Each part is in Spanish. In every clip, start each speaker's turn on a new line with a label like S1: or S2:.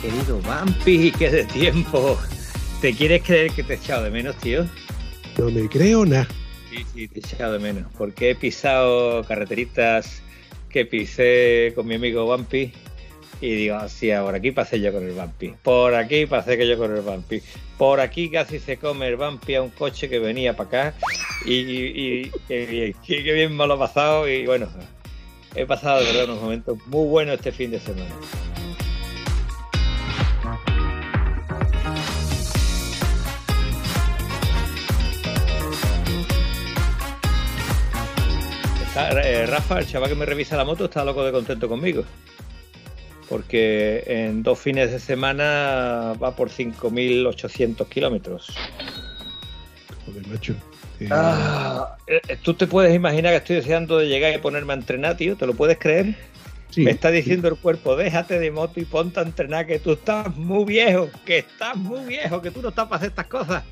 S1: Querido Vampi, qué de tiempo. ¿Te quieres creer que te he echado de menos, tío?
S2: No me creo nada.
S1: Sí, sí, te he echado de menos. Porque he pisado carreteritas que pisé con mi amigo Vampi. Y digo, hostia, por aquí pasé yo con el Vampi. Por aquí pasé que yo con el Vampi. Por aquí casi se come el Vampi a un coche que venía para acá. Y, y, qué bien, qué, qué bien me lo he pasado. Y bueno, he pasado de verdad unos momentos muy buenos este fin de semana. Rafa, el chaval que me revisa la moto, está loco de contento conmigo. Porque en dos fines de semana va por 5.800 kilómetros.
S2: Joder, macho. Eh,
S1: Ah, eh, Tú te puedes imaginar que estoy deseando de llegar y ponerme a entrenar, tío. ¿Te lo puedes creer?
S2: sí,
S1: Me está diciendo el cuerpo, déjate de moto y ponte a entrenar, que tú estás muy viejo, que estás muy viejo, que tú no estás para hacer estas cosas.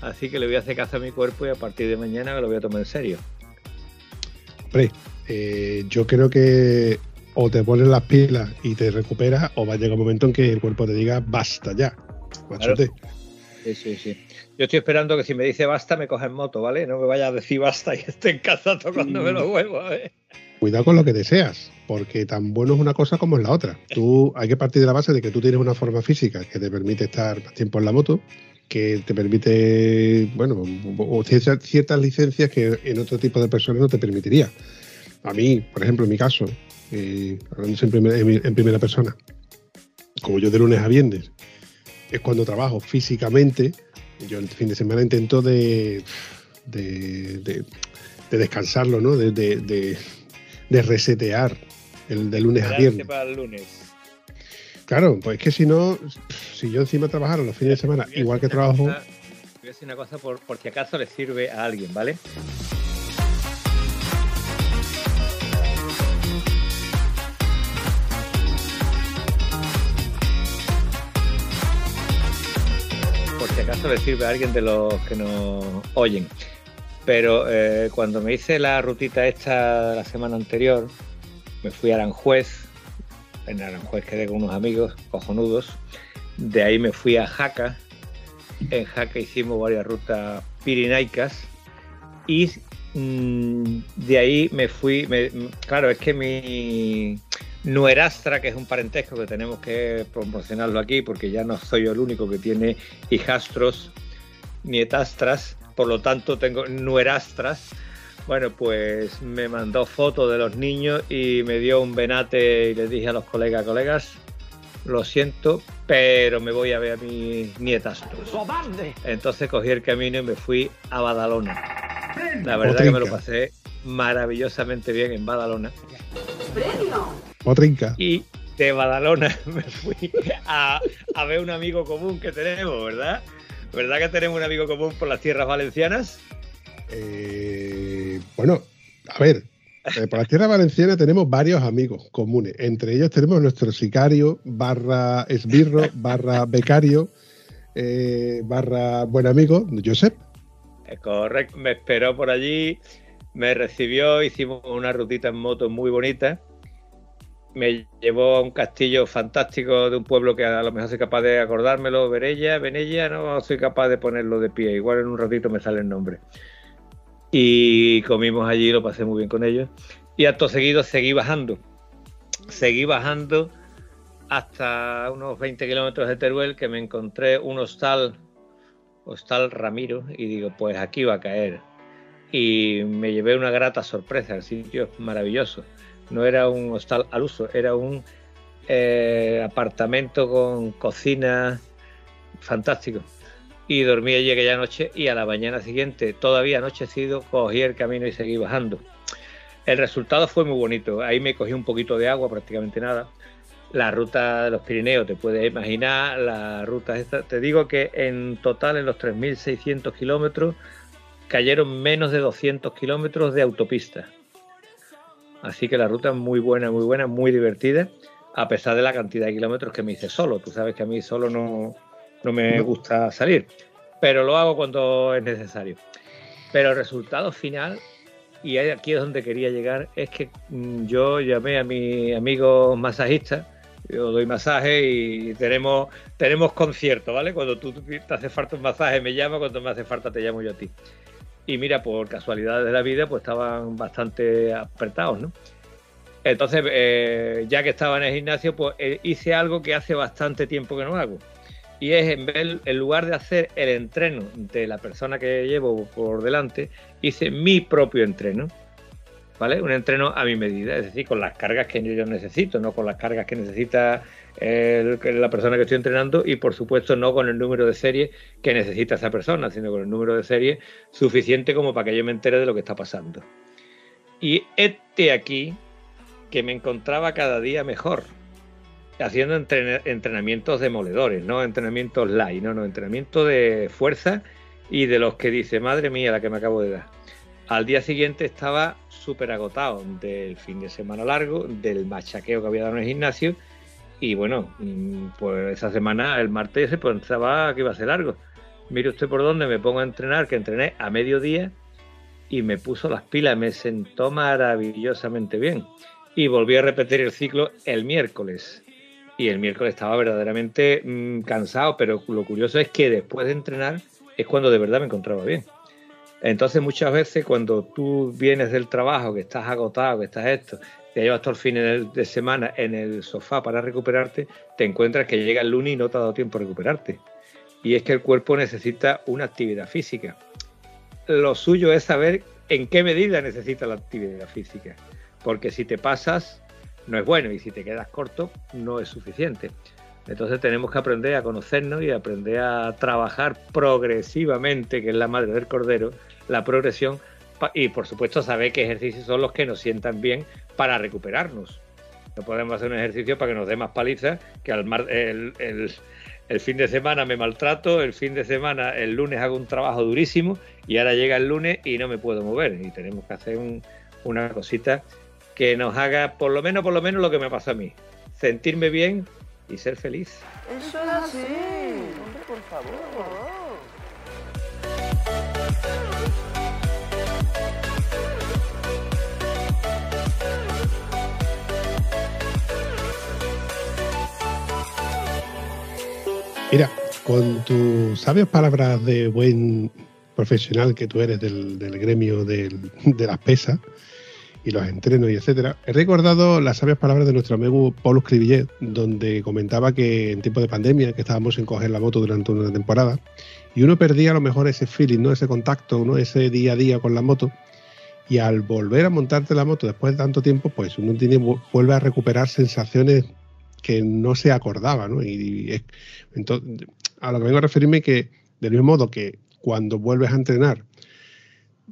S1: Así que le voy a hacer caso a mi cuerpo y a partir de mañana me lo voy a tomar en serio.
S2: Hombre, eh, yo creo que o te pones las pilas y te recuperas, o va a llegar un momento en que el cuerpo te diga basta ya. Machote.
S1: Sí, sí, sí. Yo estoy esperando que si me dice basta, me coja en moto, ¿vale? No me vaya a decir basta y esté en casa tocándome los huevos, ¿eh?
S2: Cuidado con lo que deseas, porque tan bueno es una cosa como es la otra. Tú hay que partir de la base de que tú tienes una forma física que te permite estar más tiempo en la moto, que te permite, bueno, o ciertas, ciertas licencias que en otro tipo de personas no te permitiría. A mí, por ejemplo, en mi caso, eh, hablando siempre en, en primera persona, como yo de lunes a viernes, es cuando trabajo físicamente, yo el fin de semana intento de, de, de- de descansarlo, ¿no? De, de- resetear el de lunes a viernes.
S1: para el lunes.
S2: Claro, pues es que si no, si yo encima trabajara los fines de semana, igual que trabajo,
S1: cosa- Voy a decir una cosa por, por si acaso le sirve a alguien, ¿vale? Por si acaso le sirve a alguien de los que nos oyen. Pero eh, cuando me hice la rutita esta la semana anterior, me fui a Aranjuez. En Aranjuez quedé con unos amigos cojonudos. De ahí me fui a Jaca. En Jaca hicimos varias rutas pirinaicas. Y mm, de ahí me fui. claro, es que mi nuerastra, que es un parentesco que tenemos que promocionarlo aquí, porque ya no soy yo el único que tiene hijastros, nietastras. Por lo tanto, tengo nuerastras. Bueno, pues me mandó fotos de los niños y me dio un venate y les dije a los colegas, colegas, lo siento, pero me voy a ver a mis nietastros. Entonces cogí el camino y me fui a Badalona. La verdad que me lo
S2: Potrinca.
S1: pasé maravillosamente bien en Badalona.
S2: o trinca.
S1: Y de Badalona me fui a, a ver un amigo común que tenemos, ¿verdad? ¿Verdad que tenemos un amigo común por las tierras valencianas?
S2: Eh, bueno, a ver, eh, por la tierra valenciana tenemos varios amigos comunes. Entre ellos tenemos nuestro sicario, barra esbirro, barra becario, eh, barra buen amigo, Josep.
S1: Eh, Correcto, me esperó por allí, me recibió, hicimos una rutita en moto muy bonita. Me llevó a un castillo fantástico de un pueblo que a lo mejor soy capaz de acordármelo, Verella, Venella, no soy capaz de ponerlo de pie, igual en un ratito me sale el nombre. Y comimos allí, lo pasé muy bien con ellos. Y acto seguido seguí bajando. Seguí bajando hasta unos 20 kilómetros de Teruel que me encontré un hostal, hostal Ramiro, y digo, pues aquí va a caer. y me llevé una grata sorpresa. El sitio es maravilloso. No era un hostal al uso, era un eh, apartamento con cocina fantástico. Y dormí allí aquella noche y a la mañana siguiente, todavía anochecido, cogí el camino y seguí bajando. El resultado fue muy bonito. Ahí me cogí un poquito de agua, prácticamente nada. La ruta de los Pirineos, te puedes imaginar, la ruta esta. Te digo que en total, en los 3.600 kilómetros, cayeron menos de 200 kilómetros de autopista. Así que la ruta es muy buena, muy buena, muy divertida, a pesar de la cantidad de kilómetros que me hice solo. Tú sabes que a mí solo no, no me gusta salir, pero lo hago cuando es necesario. Pero el resultado final y aquí es donde quería llegar, es que mm, yo llamé a mi amigo masajista, yo doy masaje y tenemos, tenemos concierto, ¿vale? Cuando tú te hace falta un masaje me llama, cuando me hace falta te llamo yo a ti. Y mira, por casualidades de la vida, pues estaban bastante apretados, ¿no? Entonces, eh, ya que estaba en el gimnasio, pues eh, hice algo que hace bastante tiempo que no hago. Y es, en, vez, en lugar de hacer el entreno de la persona que llevo por delante, hice mi propio entreno. ¿Vale? Un entreno a mi medida, es decir, con las cargas que yo necesito, no con las cargas que necesita la persona que estoy entrenando y por supuesto no con el número de serie que necesita esa persona, sino con el número de serie suficiente como para que yo me entere de lo que está pasando. Y este aquí que me encontraba cada día mejor, haciendo entrenamientos demoledores, no entrenamientos light, no, no, entrenamientos de fuerza y de los que dice, madre mía, la que me acabo de dar. Al día siguiente estaba súper agotado del fin de semana largo, del machaqueo que había dado en el gimnasio. Y bueno, mm, pues esa semana, el martes, pues pensaba que iba a ser largo. Mire usted por dónde me pongo a entrenar, que entrené a mediodía y me puso las pilas, me sentó maravillosamente bien. Y volví a repetir el ciclo el miércoles. Y el miércoles estaba verdaderamente mm, cansado, pero lo curioso es que después de entrenar es cuando de verdad me encontraba bien. Entonces muchas veces cuando tú vienes del trabajo, que estás agotado, que estás esto, te llevas todo el fin de semana en el sofá para recuperarte, te encuentras que llega el lunes y no te ha dado tiempo a recuperarte. Y es que el cuerpo necesita una actividad física. Lo suyo es saber en qué medida necesita la actividad física. Porque si te pasas, no es bueno y si te quedas corto, no es suficiente. Entonces tenemos que aprender a conocernos y aprender a trabajar progresivamente, que es la madre del cordero, la progresión y por supuesto saber qué ejercicios son los que nos sientan bien para recuperarnos. No podemos hacer un ejercicio para que nos dé más paliza, que al el, el, fin de semana me maltrato, el fin de semana, el lunes hago un trabajo durísimo y ahora llega el lunes y no me puedo mover. Y tenemos que hacer una cosita que nos haga por lo menos, por lo menos lo que me pasa a mí. Sentirme bien y ser feliz.
S3: Eso es así. Hombre, por favor.
S2: Mira, con tus sabias palabras de buen profesional que tú eres del, gremio de las pesas, y los entrenos y etcétera, he recordado las sabias palabras de nuestro amigo Paul Scrivillet, donde comentaba que en tiempo de pandemia, que estábamos en coger la moto durante una temporada, y uno perdía a lo mejor ese feeling, ¿no? ese contacto, ¿no? ese día a día con la moto, y al volver a montarte la moto después de tanto tiempo, pues uno tiene, vuelve a recuperar sensaciones que no se acordaba, ¿no? Y, entonces, a lo que vengo a referirme que, del mismo modo que cuando vuelves a entrenar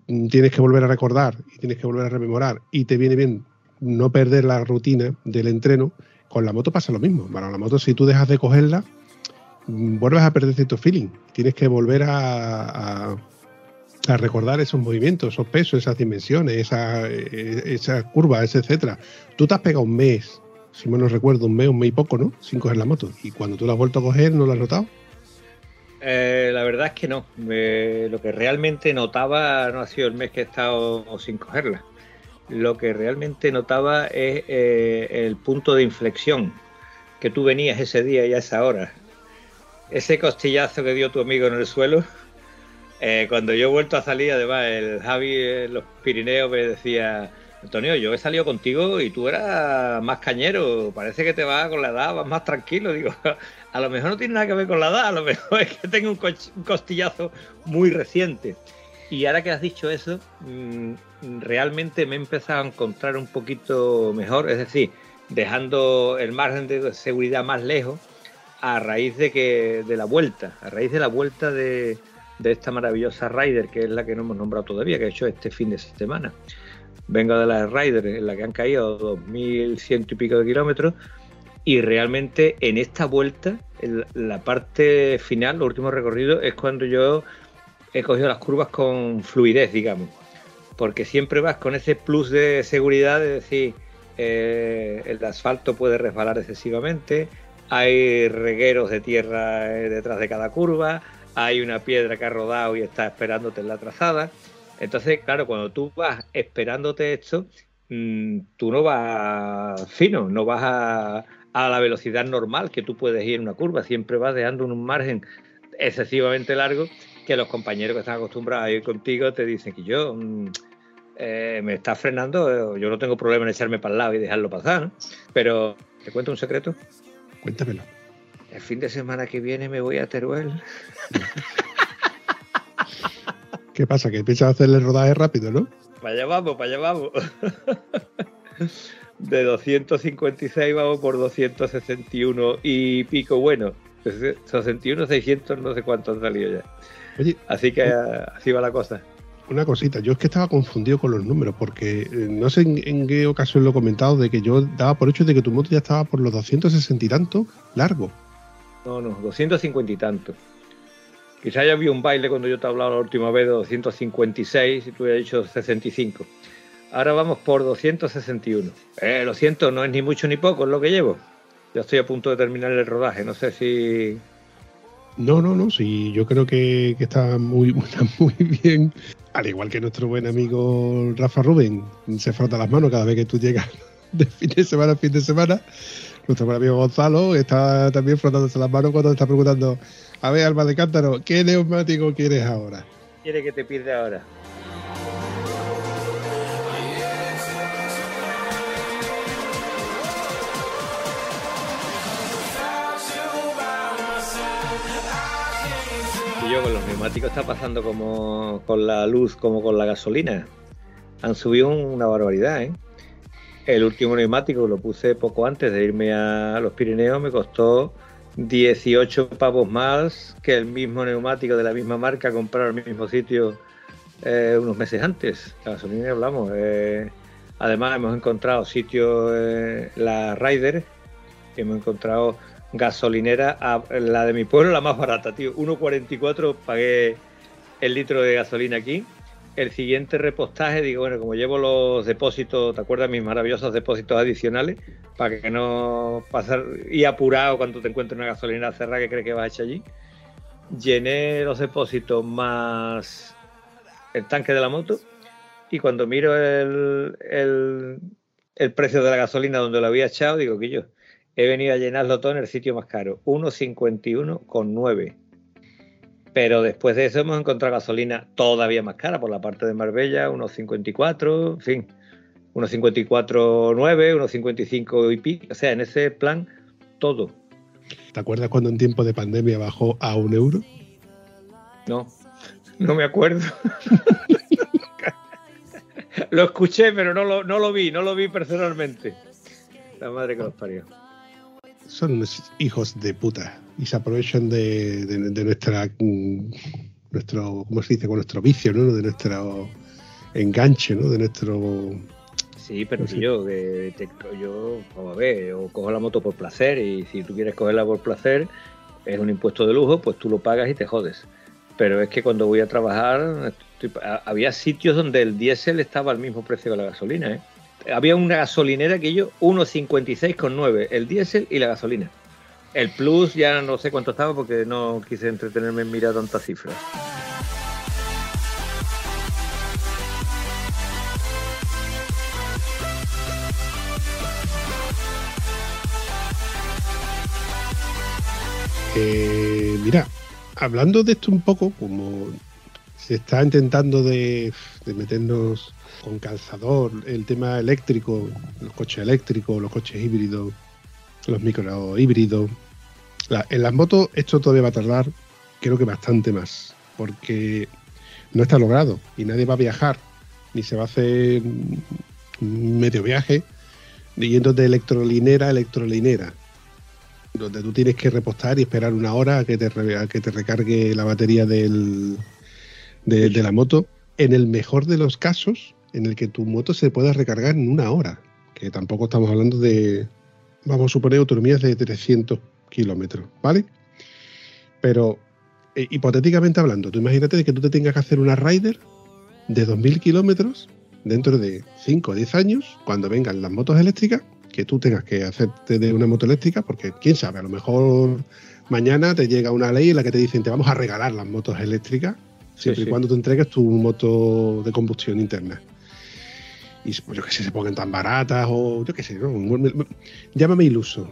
S2: tienes que volver a recordar y tienes que volver a rememorar y te viene bien no perder la rutina del entreno, con la moto pasa lo mismo. Para la moto, si tú dejas de cogerla, mm, vuelves a perder cierto feeling. Tienes que volver a, recordar esos movimientos, esos pesos, esas dimensiones, esas esa curvas, etcétera. Tú te has pegado un mes, si me no recuerdo, un mes, un mes y poco, ¿no? Sin coger la moto. Y cuando tú la has vuelto a coger, ¿no la has notado?
S1: Eh, la verdad es que no. lo que realmente notaba no ha sido el mes que he estado sin cogerla. Lo que realmente notaba es eh, el punto de inflexión que tú venías ese día y a esa hora. Ese costillazo que dio tu amigo en el suelo. Eh, cuando yo he vuelto a salir, además, el Javi en los Pirineos me decía, Antonio, yo he salido contigo y tú eras más cañero, parece que te vas con la edad, vas más tranquilo. Digo, a lo mejor no tiene nada que ver con la edad, a lo mejor es que tengo un, costillazo muy reciente. Y ahora que has dicho eso, mm, realmente me he empezado a encontrar un poquito mejor, es decir, dejando el margen de seguridad más lejos a raíz de que de la vuelta, a raíz de la vuelta de, de esta maravillosa Rider, que es la que no hemos nombrado todavía, que ha hecho este fin de semana. Vengo de la Rider, en la que han caído 2.100 y pico de kilómetros, y realmente en esta vuelta, en la parte final, el último recorrido, es cuando yo he cogido las curvas con fluidez, digamos. Porque siempre vas con ese plus de seguridad de decir, eh, el asfalto puede resbalar excesivamente, hay regueros de tierra eh, detrás de cada curva, hay una piedra que ha rodado y está esperándote en la trazada. Entonces, claro, cuando tú vas esperándote esto, mm, tú no vas fino, no vas a, a, la velocidad normal que tú puedes ir en una curva, siempre vas dejando un margen excesivamente largo que los compañeros que están acostumbrados a ir contigo te dicen que yo mm, eh, me está frenando, yo no tengo problema en echarme para el lado y dejarlo pasar, pero ¿te cuento un secreto?
S2: Cuéntamelo.
S1: El fin de semana que viene me voy a Teruel.
S2: ¿Qué pasa? Que piensas hacerle rodaje rápido, ¿no?
S1: Para allá vamos, para allá vamos. De 256 vamos por 261 y pico bueno. 61, 600, no sé cuánto han salido ya.
S2: Oye,
S1: así que así va la cosa.
S2: Una cosita, yo es que estaba confundido con los números, porque eh, no sé en, en, qué ocasión lo he comentado, de que yo daba por hecho de que tu moto ya estaba por los 260 y tanto largo.
S1: No, no, 250 y tanto. Quizá ya había un baile cuando yo te hablaba la última vez de 256 y tú hubieras dicho 65. Ahora vamos por 261. Eh, lo siento, no es ni mucho ni poco, es lo que llevo. Ya estoy a punto de terminar el rodaje, no sé si
S2: no, no, no, sí, yo creo que, que está, muy, muy bien. Al igual que nuestro buen amigo Rafa Rubén, se frota las manos cada vez que tú llegas de fin de semana a fin de semana. Nuestro buen amigo Gonzalo está también frotándose las manos cuando está preguntando, a ver, Alma de Cántaro, ¿qué neumático quieres ahora?
S1: ¿Quiere que te pide ahora? yo con los neumáticos está pasando como con la luz, como con la gasolina. Han subido una barbaridad, ¿eh? El último neumático lo puse poco antes de irme a los Pirineos, me costó 18 pavos más que el mismo neumático de la misma marca comprado al mismo sitio eh, unos meses antes. Gasolina hablamos. Eh, además hemos encontrado sitios, eh, la Ryder, hemos encontrado gasolinera, la de mi pueblo, la más barata, tío. 1,44 pagué el litro de gasolina aquí. El siguiente repostaje, digo, bueno, como llevo los depósitos, ¿te acuerdas mis maravillosos depósitos adicionales? Para que no pasar y apurado cuando te encuentres una gasolinera cerrada que crees que vas a echar allí. Llené los depósitos más el tanque de la moto y cuando miro el, el, el precio de la gasolina donde lo había echado, digo que yo, he venido a llenarlo todo en el sitio más caro, 1,51,9. Pero después de eso hemos encontrado gasolina todavía más cara por la parte de Marbella, 1,54, en fin, 1,54,9, 1,55 y pico. O sea, en ese plan, todo.
S2: ¿Te acuerdas cuando en tiempo de pandemia bajó a un euro?
S1: No, no me acuerdo. lo escuché, pero no lo, no lo vi, no lo vi personalmente. La madre que los parió
S2: son unos hijos de puta y se aprovechan de, de, de nuestra nuestro cómo se dice con nuestro vicio no de nuestro enganche no de nuestro
S1: sí pero no sé. yo que te, yo vamos a ver o cojo la moto por placer y si tú quieres cogerla por placer es un impuesto de lujo pues tú lo pagas y te jodes pero es que cuando voy a trabajar estoy, había sitios donde el diésel estaba al mismo precio que la gasolina ¿eh? había una gasolinera que yo 1,56,9, el diésel y la gasolina. El plus ya no sé cuánto estaba porque no quise entretenerme en mirar tantas cifras.
S2: Eh, mira, hablando de esto un poco, como se está intentando de, de meternos con calzador, el tema eléctrico, los coches eléctricos, los coches híbridos, los micro híbridos. En las motos esto todavía va a tardar, creo que bastante más, porque no está logrado y nadie va a viajar ni se va a hacer medio viaje yendo de electrolinera a electrolinera donde tú tienes que repostar y esperar una hora a que te, que te recargue la batería del, de, de, la moto. En el mejor de los casos, en el que tu moto se pueda recargar en una hora, que tampoco estamos hablando de, vamos a suponer, autonomías de 300 kilómetros, ¿vale? Pero eh, hipotéticamente hablando, tú imagínate que tú te tengas que hacer una rider de 2.000 kilómetros dentro de 5 o 10 años, cuando vengan las motos eléctricas, que tú tengas que hacerte de una moto eléctrica, porque quién sabe, a lo mejor mañana te llega una ley en la que te dicen te vamos a regalar las motos eléctricas, siempre sí, sí. y cuando te entregues tu moto de combustión interna. Y pues yo que sé, se pongan tan baratas o yo qué sé, ¿no? llámame iluso.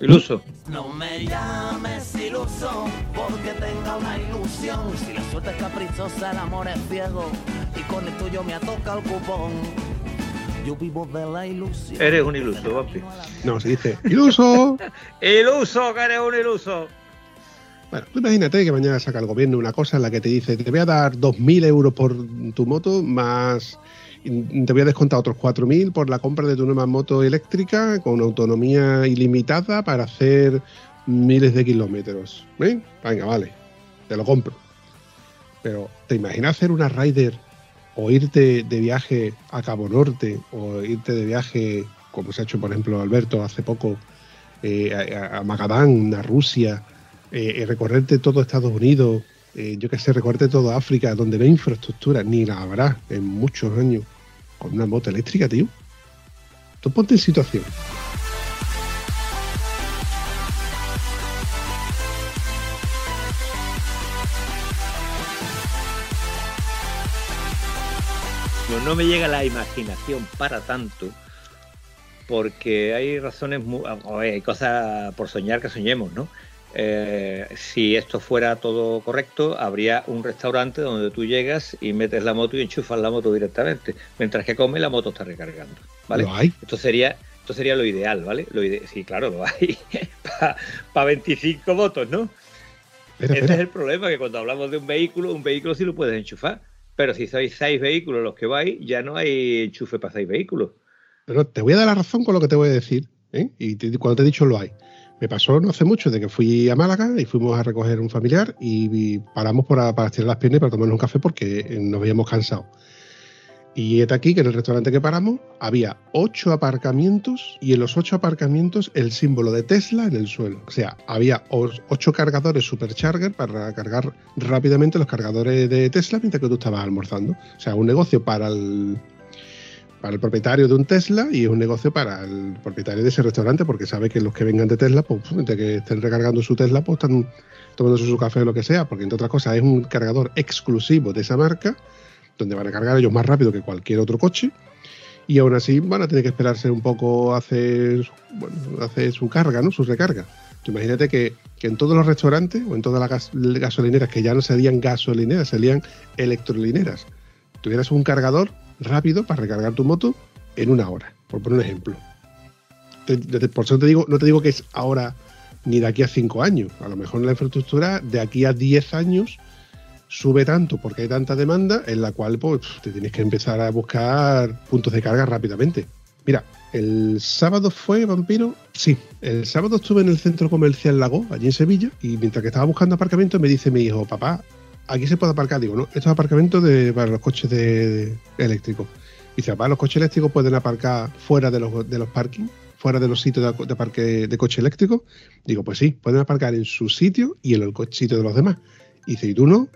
S1: Iluso.
S4: No me llames iluso porque tenga una ilusión. Si la suerte es caprichosa, el amor es ciego. Y con el tuyo me atoca el cupón. Yo vivo de la ilusión.
S1: Eres un iluso, papi.
S2: No, se dice iluso.
S1: iluso, que eres un iluso.
S2: Bueno, tú imagínate que mañana saca el gobierno una cosa en la que te dice, te voy a dar 2.000 euros por tu moto más te voy a descontar otros 4.000 por la compra de tu nueva moto eléctrica con autonomía ilimitada para hacer miles de kilómetros. ¿Eh? Venga, vale, te lo compro. Pero, ¿te imaginas hacer una rider o irte de viaje a Cabo Norte o irte de viaje, como se ha hecho, por ejemplo, Alberto hace poco, eh, a, a, Magadán, a Rusia, eh, recorrerte todo Estados Unidos, eh, yo que sé, recorrerte toda África, donde no hay infraestructura, ni la habrá en muchos años? Con una moto eléctrica, tío. Tú ponte en situación.
S1: No, no me llega la imaginación para tanto, porque hay razones, muy, hay cosas por soñar que soñemos, ¿no? Eh, si esto fuera todo correcto, habría un restaurante donde tú llegas y metes la moto y enchufas la moto directamente. Mientras que come, la moto está recargando. ¿vale?
S2: ¿Lo hay?
S1: Esto sería, esto sería lo ideal, ¿vale? Lo ide sí, claro, lo hay. Para pa 25 motos, ¿no? Ese
S2: espera.
S1: es el problema, que cuando hablamos de un vehículo, un vehículo sí lo puedes enchufar. Pero si sois seis vehículos los que vais, ya no hay enchufe para seis vehículos.
S2: Pero te voy a dar la razón con lo que te voy a decir. ¿eh? Y te, cuando te he dicho lo hay. Me pasó no hace mucho de que fui a Málaga y fuimos a recoger un familiar y, paramos para, para estirar las piernas y para tomarnos un café porque nos habíamos cansado. Y es aquí que en el restaurante que paramos había ocho aparcamientos y en los ocho aparcamientos el símbolo de Tesla en el suelo. O sea, había ocho cargadores supercharger para cargar rápidamente los cargadores de Tesla mientras que tú estabas almorzando. O sea, un negocio para el, para el propietario de un Tesla y es un negocio para el propietario de ese restaurante porque sabe que los que vengan de Tesla, pues de que estén recargando su Tesla, pues están tomándose su café o lo que sea, porque entre otras cosas es un cargador exclusivo de esa marca donde van a cargar ellos más rápido que cualquier otro coche y aún así van a tener que esperarse un poco a hacer, bueno, hacer su carga, ¿no? su recarga. Imagínate que, que, en todos los restaurantes o en todas las gas, gasolineras que ya no serían gasolineras, serían electrolineras, tuvieras un cargador rápido para recargar tu moto en una hora, por poner un ejemplo. Por eso te digo, no te digo que es ahora ni de aquí a cinco años. A lo mejor la infraestructura de aquí a 10 años sube tanto porque hay tanta demanda en la cual pues, te tienes que empezar a buscar puntos de carga rápidamente. Mira, el sábado fue Vampiro. Sí, el sábado estuve en el centro comercial Lago, allí en Sevilla, y mientras que estaba buscando aparcamiento me dice mi hijo, papá, aquí se puede aparcar. Digo, no, esto es aparcamiento de, para los coches eléctricos. Dice, papá, los coches eléctricos pueden aparcar fuera de los, de los parkings, fuera de los sitios de, parque de coche eléctrico. Digo, pues sí, pueden aparcar en su sitio y en el sitio de los demás. Y dice, ¿y tú no?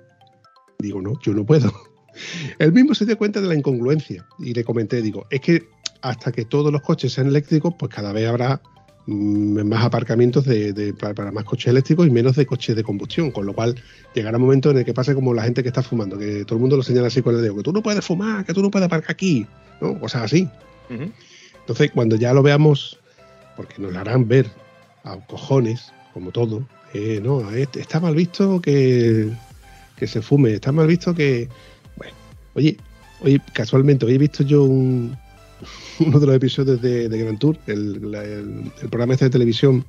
S2: Digo, no, yo no puedo. Él mismo se dio cuenta de la incongruencia y le comenté, digo, es que hasta que todos los coches sean eléctricos, pues cada vez habrá más aparcamientos de, de, para, para, más coches eléctricos y menos de coches de combustión, con lo cual llegará un momento en el que pase como la gente que está fumando, que todo el mundo lo señala así con el dedo, que tú no puedes fumar, que tú no puedes aparcar aquí, ¿no? cosas así. Uh -huh. Entonces, cuando ya lo veamos, porque nos lo harán ver a cojones, como todo, eh, no, está mal visto que, que se fume, está mal visto que, bueno, oye, oye, casualmente, hoy he visto yo un, uno de los episodios de, de Grand Tour, el, la, el, el, programa este de televisión,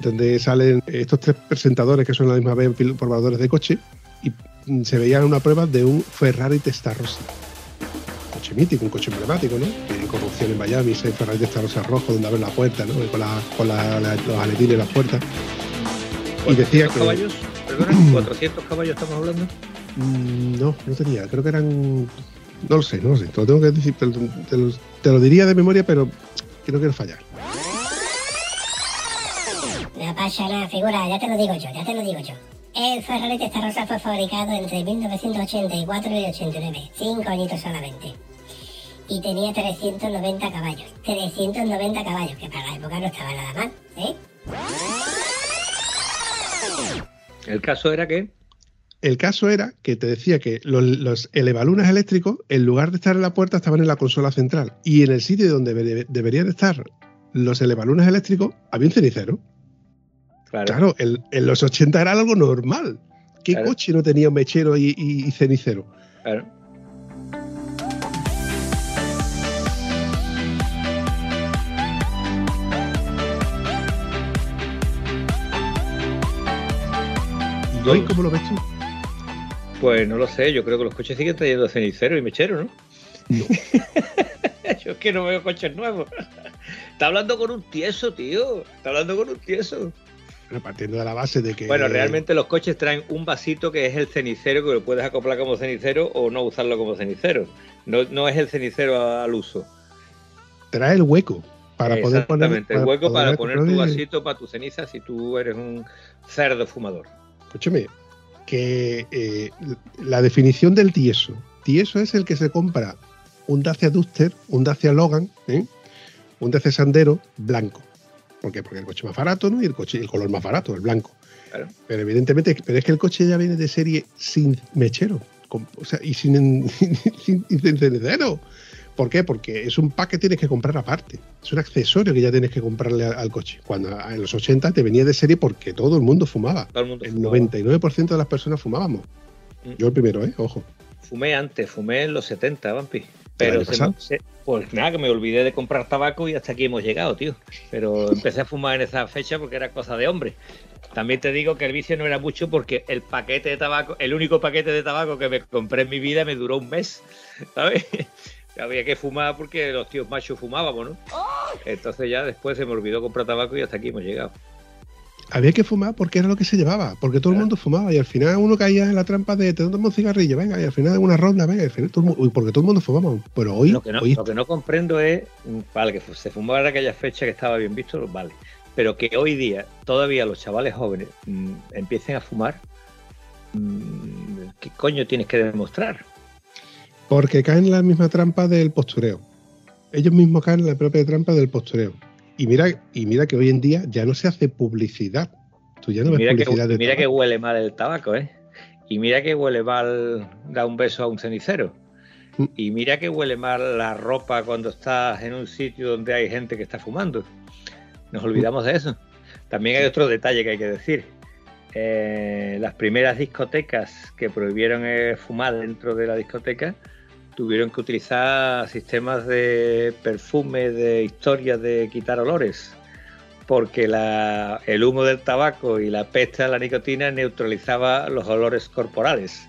S2: donde salen estos tres presentadores que son a la misma vez probadores de coche, y se veía una prueba de un Ferrari Testarossa. Coche mítico, un coche emblemático, ¿no? Tiene corrupción en Miami, ese Ferrari Testarossa rojo donde abre la puerta, ¿no? Con, la, con la- los aletines en las puertas. Y decía
S1: 400
S2: que-
S1: caballos? Perdona, 400 caballos estamos hablando.
S2: Mm, No, no tenía. Creo que eran. No lo sé, no lo sé. Te lo tengo que decir. Te lo, te lo- te lo diría de memoria, pero que no quiero fallar.
S5: No pasa nada, figura, ya te lo digo yo, ya te lo digo yo. El Ferrari Testarossa fue fabricado entre 1984 y 89, cinco añitos solamente. Y tenía 390 caballos. 390 caballos, que para la época no estaba nada mal, ¿eh?
S1: El caso era que
S2: El caso era que te decía que los, los elevalunas eléctricos, en lugar de estar en la puerta, estaban en la consola central. Y en el sitio donde debe- deberían estar los elevalunas eléctricos, había un cenicero.
S1: Claro.
S2: Claro, el- en los 80 era algo normal. ¿Qué
S1: Claro.
S2: coche no tenía un mechero y, y- y cenicero?
S1: claro.
S2: ¿Y hoy cómo lo ves tú?
S1: Pues no lo sé, yo creo que los coches siguen trayendo cenicero y mechero, ¿no? Yo es que no veo coches nuevos. Está hablando con un tieso, tío. Está hablando con un tieso.
S2: Bueno, partiendo de la base de que.
S1: Bueno, realmente los coches traen un vasito que es el cenicero, que lo puedes acoplar como cenicero o no usarlo como cenicero. No, no es el cenicero al uso.
S2: Trae el hueco para poder poner.
S1: Exactamente, el hueco para poner tu vasito para tu ceniza si tú eres un cerdo fumador.
S2: Escúchame, que eh, la definición del tieso. Tieso es el que se compra un Dacia Duster, un Dacia Logan, ¿eh? un Dacia Sandero blanco. ¿Por qué? Porque el coche más barato, ¿no? Y el coche, el color más barato, el blanco.
S1: Claro.
S2: Pero evidentemente, pero es que el coche ya viene de serie sin mechero. con- o sea, y sin, sin, sin. ¿Por qué? Porque es un pack que tienes que comprar aparte. Es un accesorio que ya tienes que comprarle al, al coche. Cuando en los 80 te venía de serie porque todo el mundo fumaba.
S1: Todo el mundo
S2: El
S1: fumaba.
S2: 99% de las personas fumábamos.
S1: Mm.
S2: Yo el primero, ¿eh? Ojo.
S1: Fumé antes, fumé en los 70, Vampi.
S2: ¿El
S1: Pero me- se- pues nada, que me olvidé de comprar tabaco y hasta aquí hemos llegado, tío. Pero empecé a fumar en esa fecha porque era cosa de hombre. También te digo que el vicio no era mucho porque el paquete de tabaco, el único paquete de tabaco que me compré en mi vida me duró un mes, ¿sabes? Había que fumar porque los tíos machos fumábamos, ¿no? Entonces ya después se me olvidó comprar tabaco y hasta aquí hemos llegado.
S2: Había que fumar porque era lo que se llevaba, porque todo el mundo fumaba y al final uno caía en la trampa de te tomo un cigarrillo, venga, y al final de una ronda, venga, y al final todo el mundo, uy, porque todo el mundo fumaba. Pero hoy,
S1: Lo que, no,
S2: hoy
S1: lo que no comprendo es, mm, vale, que fu- se fumaba en aquella fecha que estaba bien visto, vale. Pero que hoy día todavía los chavales jóvenes mm, empiecen a fumar, mm, ¿qué coño tienes que demostrar?
S2: Porque caen en la misma trampa del postureo. Ellos mismos caen en la propia trampa del postureo. Y mira, y mira que hoy en día ya no se hace publicidad. Tú ya no ves
S1: mira que,
S2: publicidad de
S1: mira que huele mal el tabaco, ¿eh? Y mira que huele mal dar un beso a un cenicero.
S2: Mm.
S1: Y mira que huele mal la ropa cuando estás en un sitio donde hay gente que está fumando. Nos olvidamos de eso. También hay otro detalle que hay que decir. Eh, las primeras discotecas que prohibieron eh, fumar dentro de la discoteca tuvieron que utilizar sistemas de perfume, de historias de quitar olores, porque la- el humo del tabaco y la peste de la nicotina neutralizaba los olores corporales.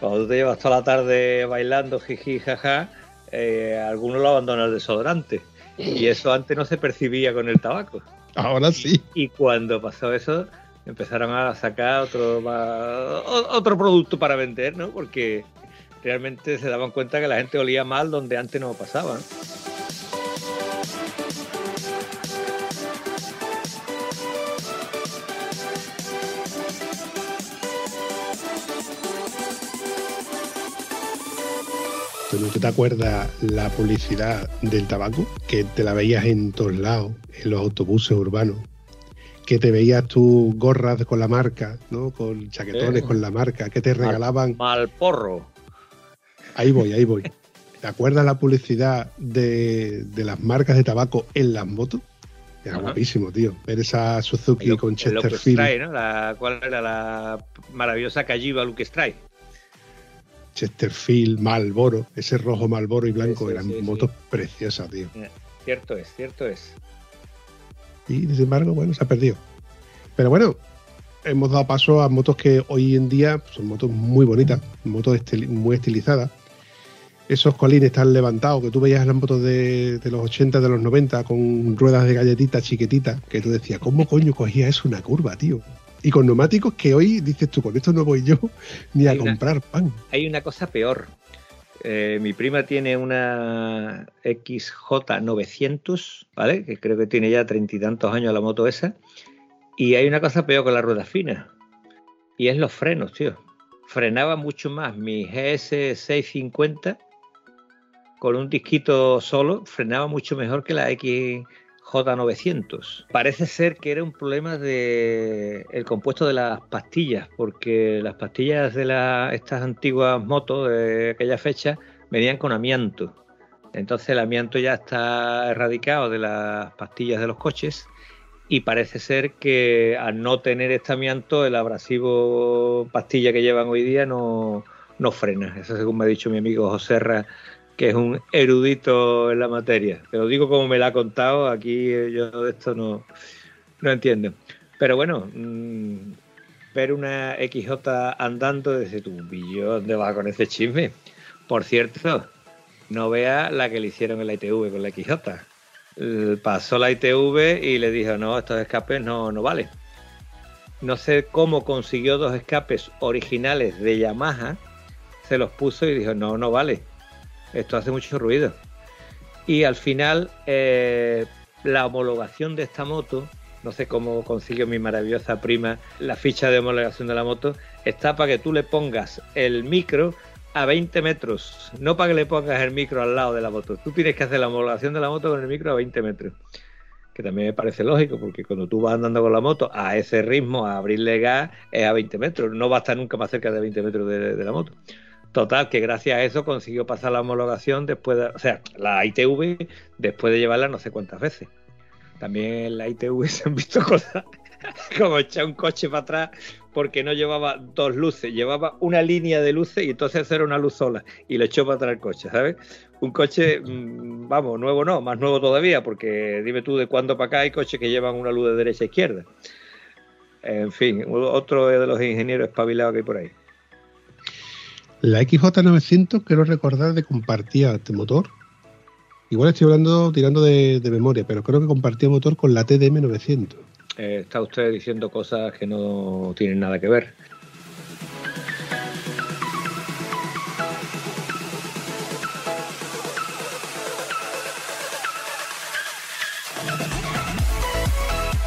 S1: Cuando tú te llevas toda la tarde bailando, jiji, jaja, eh, algunos lo abandonan el desodorante. Y eso antes no se percibía con el tabaco.
S2: Ahora sí.
S1: Y cuando pasó eso, empezaron a sacar otro, otro producto para vender, ¿no? Porque realmente se daban cuenta que la gente olía mal donde antes no pasaba. ¿no?
S2: ¿Tú no te acuerdas la publicidad del tabaco? Que te la veías en todos lados, en los autobuses urbanos. Que te veías tus gorras con la marca, ¿no? Con chaquetones
S1: Eh.
S2: con la marca, que te regalaban.
S1: Mal porro.
S2: Ahí voy, ahí voy. ¿Te acuerdas la publicidad de, de las marcas de tabaco en las motos? Era
S1: Ajá.
S2: guapísimo, tío. Ver esa Suzuki con Chesterfield.
S1: La, ¿Cuál era la maravillosa Cayiva Luke Strike?
S2: Chesterfield, Malboro, ese rojo Malboro y blanco,
S1: sí,
S2: eran
S1: sí, sí.
S2: motos preciosas, tío.
S1: Cierto es, cierto es.
S2: Y sin embargo, bueno, se ha perdido. Pero bueno, hemos dado paso a motos que hoy en día son motos muy bonitas, motos muy estilizadas. Esos colines están levantados que tú veías en las motos de, los 80, de los 90, con ruedas de galletita chiquititas, que tú decías, ¿cómo coño cogía eso una curva, tío? Y con neumáticos que hoy dices tú, con esto no voy yo ni a comprar pan.
S1: Hay una cosa peor. Eh, mi prima tiene una XJ900, ¿vale? Que creo que tiene ya treinta y tantos años la moto esa. Y hay una cosa peor con las ruedas finas. Y es los frenos, tío. Frenaba mucho más mi GS650 con un disquito solo. Frenaba mucho mejor que la XJ900. Parece ser que era un problema de compuesto de las pastillas, porque las pastillas de estas antiguas motos de aquella fecha venían con amianto. Entonces el amianto ya está erradicado de las pastillas de los coches y parece ser que al no tener estamiento el abrasivo pastilla que llevan hoy día no, no frena. Eso según me ha dicho mi amigo José Ra, que es un erudito en la materia. Te lo digo como me lo ha contado, aquí yo de esto no, no entiendo. Pero bueno, mm, ver una XJ andando desde tu billo, ¿dónde va con ese chisme? Por cierto, no vea la que le hicieron en la ITV con la XJ pasó la ITV y le dijo, no, estos escapes no, no valen. No sé cómo consiguió dos escapes originales de Yamaha, se los puso y dijo, no, no vale, esto hace mucho ruido. Y al final, eh, la homologación de esta moto, no sé cómo consiguió mi maravillosa prima la ficha de homologación de la moto, está para que tú le pongas el micro a 20 metros, no para que le pongas el micro al lado de la moto. Tú tienes que hacer la homologación de la moto con el micro a 20 metros. Que también me parece lógico, porque cuando tú vas andando con la moto a ese ritmo, a abrirle gas, es a 20 metros. No va a estar nunca más cerca de 20 metros de, la moto. Total, que gracias a eso consiguió pasar la homologación después de, o sea, la ITV después de llevarla no sé cuántas veces. También en la ITV se han visto cosas como echar un coche para atrás porque no llevaba dos luces, llevaba una línea de luces y entonces era una luz sola y le echó para atrás el coche, ¿sabes? Un coche, mm, vamos, nuevo no, más nuevo todavía, porque dime tú de cuándo para acá hay coches que llevan una luz de derecha a izquierda. En fin, otro de los ingenieros espabilados que hay por ahí.
S2: La XJ900, quiero recordar de compartía este motor. Igual estoy hablando, tirando de, memoria, pero creo que compartía motor con la TDM900.
S1: Eh, está usted diciendo cosas que no tienen nada que ver.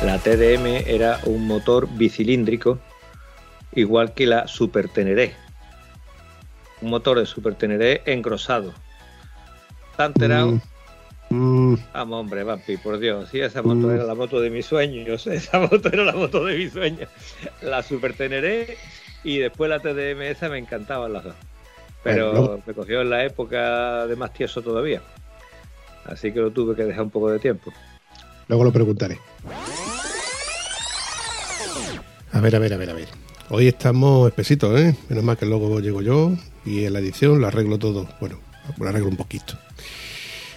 S1: La TDM era un motor bicilíndrico, igual que la Super Teneré. Un motor de Super Teneré engrosado. Tan mm. Mm. Vamos, hombre, Vampi, por Dios. Sí, esa moto mm. era la moto de mis sueños. Esa moto era la moto de mis sueños. La Super Teneré y después la TDM esa me encantaban las dos. Pero me cogió en la época de más tieso todavía. Así que lo tuve que dejar un poco de tiempo.
S2: Luego lo preguntaré. A ver, a ver, a ver, a ver. Hoy estamos espesitos, ¿eh? Menos mal que luego llego yo y en la edición lo arreglo todo. Bueno, lo arreglo un poquito.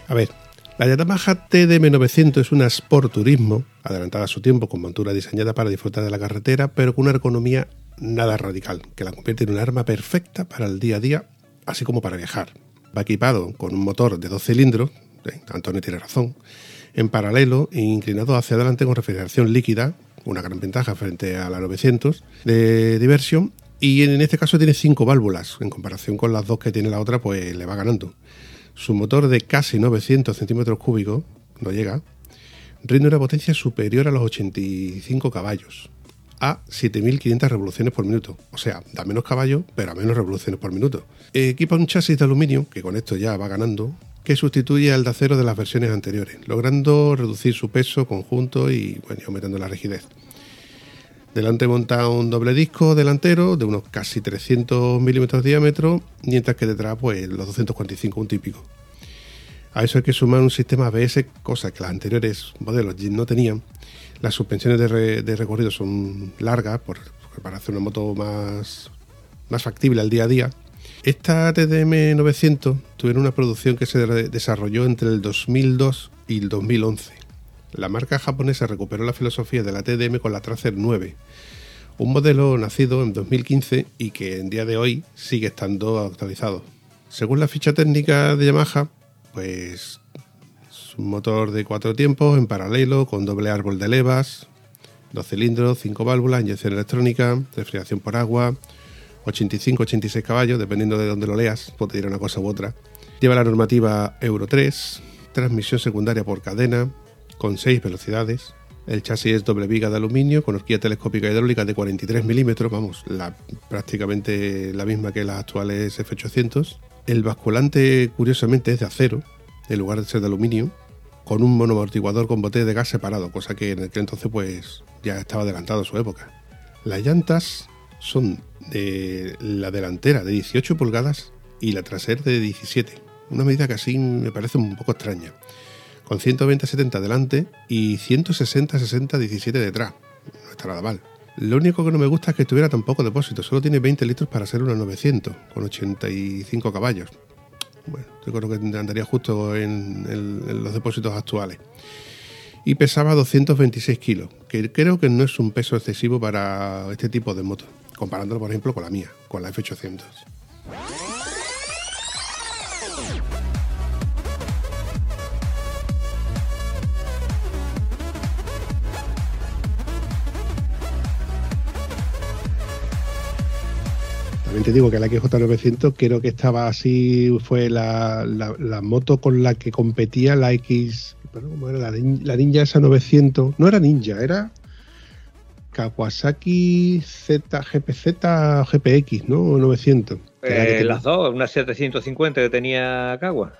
S2: A ver, la Yamaha TDM900 es una Sport Turismo, adelantada a su tiempo con montura diseñada para disfrutar de la carretera, pero con una ergonomía nada radical, que la convierte en un arma perfecta para el día a día, así como para viajar. Va equipado con un motor de dos cilindros, eh, Antonio tiene razón, en paralelo e inclinado hacia adelante con refrigeración líquida, una gran ventaja frente a la 900 de diversión, y en este caso tiene cinco válvulas, en comparación con las dos que tiene la otra, pues le va ganando. Su motor de casi 900 centímetros cúbicos, no llega, rinde una potencia superior a los 85 caballos, a 7.500 revoluciones por minuto. O sea, da menos caballos, pero a menos revoluciones por minuto. Equipa un chasis de aluminio, que con esto ya va ganando, que sustituye al de acero de las versiones anteriores, logrando reducir su peso conjunto y bueno, aumentando la rigidez. Delante monta un doble disco delantero de unos casi 300 milímetros de diámetro, mientras que detrás pues los 245, un típico. A eso hay que sumar un sistema ABS, cosa que los anteriores modelos no tenían. Las suspensiones de, recorrido son largas por, para hacer una moto más, más factible al día a día. Esta TDM 900 tuvieron una producción que se desarrolló entre el 2002 y el 2011 la marca japonesa recuperó la filosofía de la TDM con la Tracer 9, Un modelo nacido en 2015 y que en día de hoy sigue estando actualizado. Según la ficha técnica de Yamaha, pues es un motor de cuatro tiempos en paralelo con doble árbol de levas, dos cilindros, cinco válvulas, inyección electrónica, refrigeración por agua, 85-86 caballos, dependiendo de dónde lo leas, puede decir una cosa u otra. Lleva la normativa Euro 3, transmisión secundaria por cadena, con 6 velocidades. El chasis es doble viga de aluminio con horquilla telescópica hidráulica de 43 milímetros, vamos, prácticamente la misma que las actuales F800. El basculante, curiosamente, es de acero, en lugar de ser de aluminio, con un monoamortiguador con botella de gas separado, cosa que en aquel entonces pues ya estaba adelantado a su época. Las llantas son de la delantera de 18 pulgadas y la trasera de 17. Una medida que así me parece un poco extraña. Con 120-70 delante y 160-60-17 detrás. No está nada mal. Lo único que no me gusta es que tuviera tan poco depósito. Solo tiene 20 litros para ser una 900, con 85 caballos. Bueno, yo creo que andaría justo en, el- en los depósitos actuales. Y pesaba 226 kilos, que creo que no es un peso excesivo para este tipo de moto, comparándolo, por ejemplo, con la mía, con la F800. También te digo que la XJ900 creo que estaba así, fue la, la- la moto con la que competía la X, perdón, ¿cómo era? La, nin- la Ninja esa 900, no era Ninja, era Kawasaki Z, GPZ, GPX, ¿no? 900. que era la que
S1: Eh, las dos, una 750 que tenía Cagua.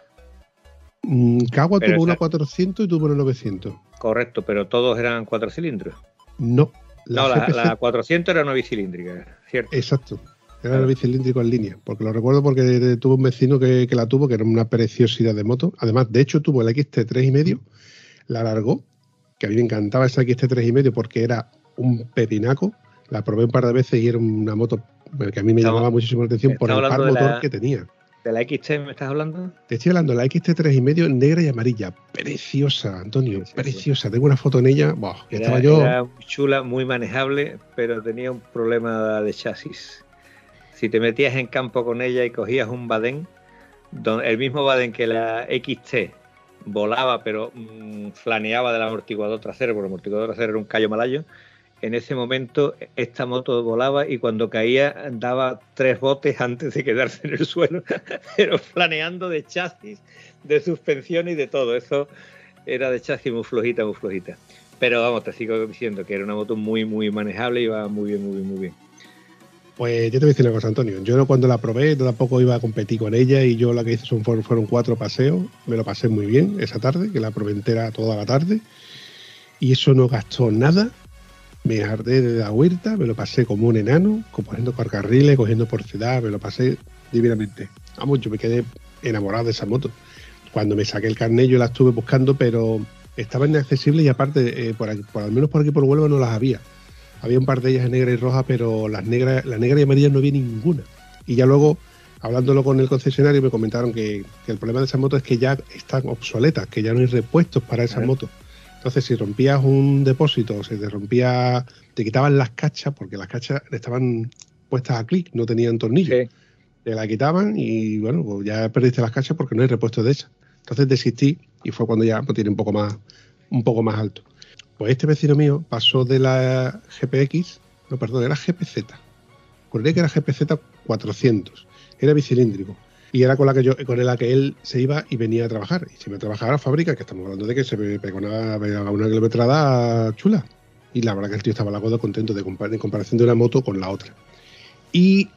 S2: Mm, Kawa
S1: Pero
S2: tuvo una
S1: esa-
S2: 400 y tuvo una 900.
S1: Correcto, pero todos eran cuatro cilindros.
S2: No,
S1: no, la, la 400 era una bicilíndrica, ¿cierto?
S2: Exacto. Era el bicilíndrico en línea, porque lo recuerdo porque tuve un vecino que, que la tuvo, que era una preciosidad de moto. Además, de hecho, tuvo el XT3 y medio, la largó, que a mí me encantaba esa XT3 y medio porque era un pepinaco. La probé un par de veces y era una moto que a mí me
S1: Estamos-
S2: llamaba muchísimo la atención por el par motor
S1: la-
S2: que tenía.
S1: ¿De la XT me estás hablando?
S2: Te estoy hablando de la XT3 y medio negra y amarilla. Preciosa, Antonio,
S1: Sí, sí, sí.
S2: preciosa. Tengo una foto en ella. Que
S1: Era,
S2: estaba yo.
S1: era chula, muy manejable, pero tenía un problema de chasis. Si te metías en campo con ella y cogías un badén, el mismo badén que la XT volaba, pero mm, flaneaba del amortiguador trasero, porque el amortiguador trasero era un callo malayo. En ese momento, esta moto volaba y cuando caía daba tres botes antes de quedarse en el suelo, pero flaneando de chasis, de suspensión y de todo. Eso era de chasis muy flojita, muy flojita. Pero vamos, te sigo diciendo que era una moto muy, muy manejable y iba muy bien, muy bien, muy bien.
S2: Pues yo te voy a decir una cosa, Antonio. Yo cuando la probé tampoco iba a competir con ella y yo la que hice fueron, cuatro paseos. Me lo pasé muy bien esa tarde, que la probé entera toda la tarde. Y eso no gastó nada. Me harté de la huerta, me lo pasé como un enano, poniendo carcarriles, cogiendo por ciudad, me lo pasé divinamente. Vamos, yo me quedé enamorado de esa moto. Cuando me saqué el carnet yo la estuve buscando, pero estaba inaccesible y aparte, eh, por, aquí- por al menos por aquí por Huelva no las había. Había un par de ellas en negra y roja, pero las negras, la negra y amarilla no había ninguna. Y ya luego, hablándolo con el concesionario, me comentaron que, que el problema de esas motos es que ya están obsoletas, que ya no hay repuestos para esas motos. Entonces, si rompías un depósito, o se te rompía, te quitaban las cachas, porque las cachas estaban puestas a clic, no tenían tornillo.
S1: Sí.
S2: Te la quitaban y bueno, pues ya perdiste las cachas porque no hay repuesto de esas. Entonces desistí y fue cuando ya pues, tiene un poco más, un poco más alto. Pues este vecino mío pasó de la GPX, no, perdón, era GPZ. Juraría que era GPZ 400. Era bicilíndrico. Y era con la que yo, con la que él se iba y venía a trabajar. Y se iba a trabajar a la fábrica, que estamos hablando de que se pegó una, una kilometrada chula. Y la verdad que el tío estaba la coda contento de en comparación de una moto con la otra. Y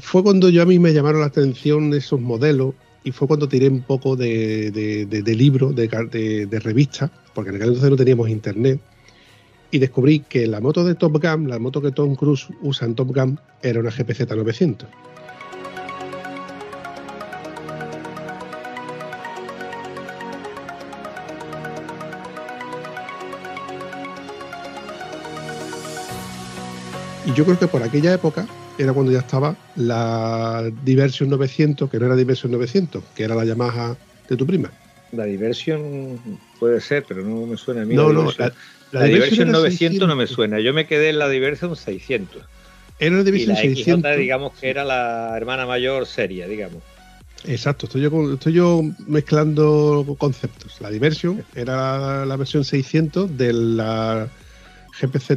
S2: fue cuando yo a mí me llamaron la atención esos modelos y fue cuando tiré un poco de, de, de- de libro, de, de revista, porque en aquel entonces no teníamos internet, y descubrí que la moto de Top Gun, la moto que Tom Cruise usa en Top Gun, era una GPZ 900. Y yo creo que por aquella época era cuando ya estaba la Diversion 900, que no era Diversion 900, que era la Yamaha de tu prima.
S1: La Diversion puede ser, pero no me suena a mí.
S2: No,
S1: la
S2: no, la,
S1: La,
S2: Diversion
S1: Diversion
S2: era
S1: 900 no me
S2: 600.
S1: suena. Yo me quedé en la Diversion 600.
S2: Era la
S1: Y
S2: Diversion
S1: la XJ,
S2: 600.
S1: digamos que era la hermana mayor seria, digamos.
S2: Exacto, estoy yo, estoy yo mezclando conceptos. La Diversion era la, versión 600 de la GPZ,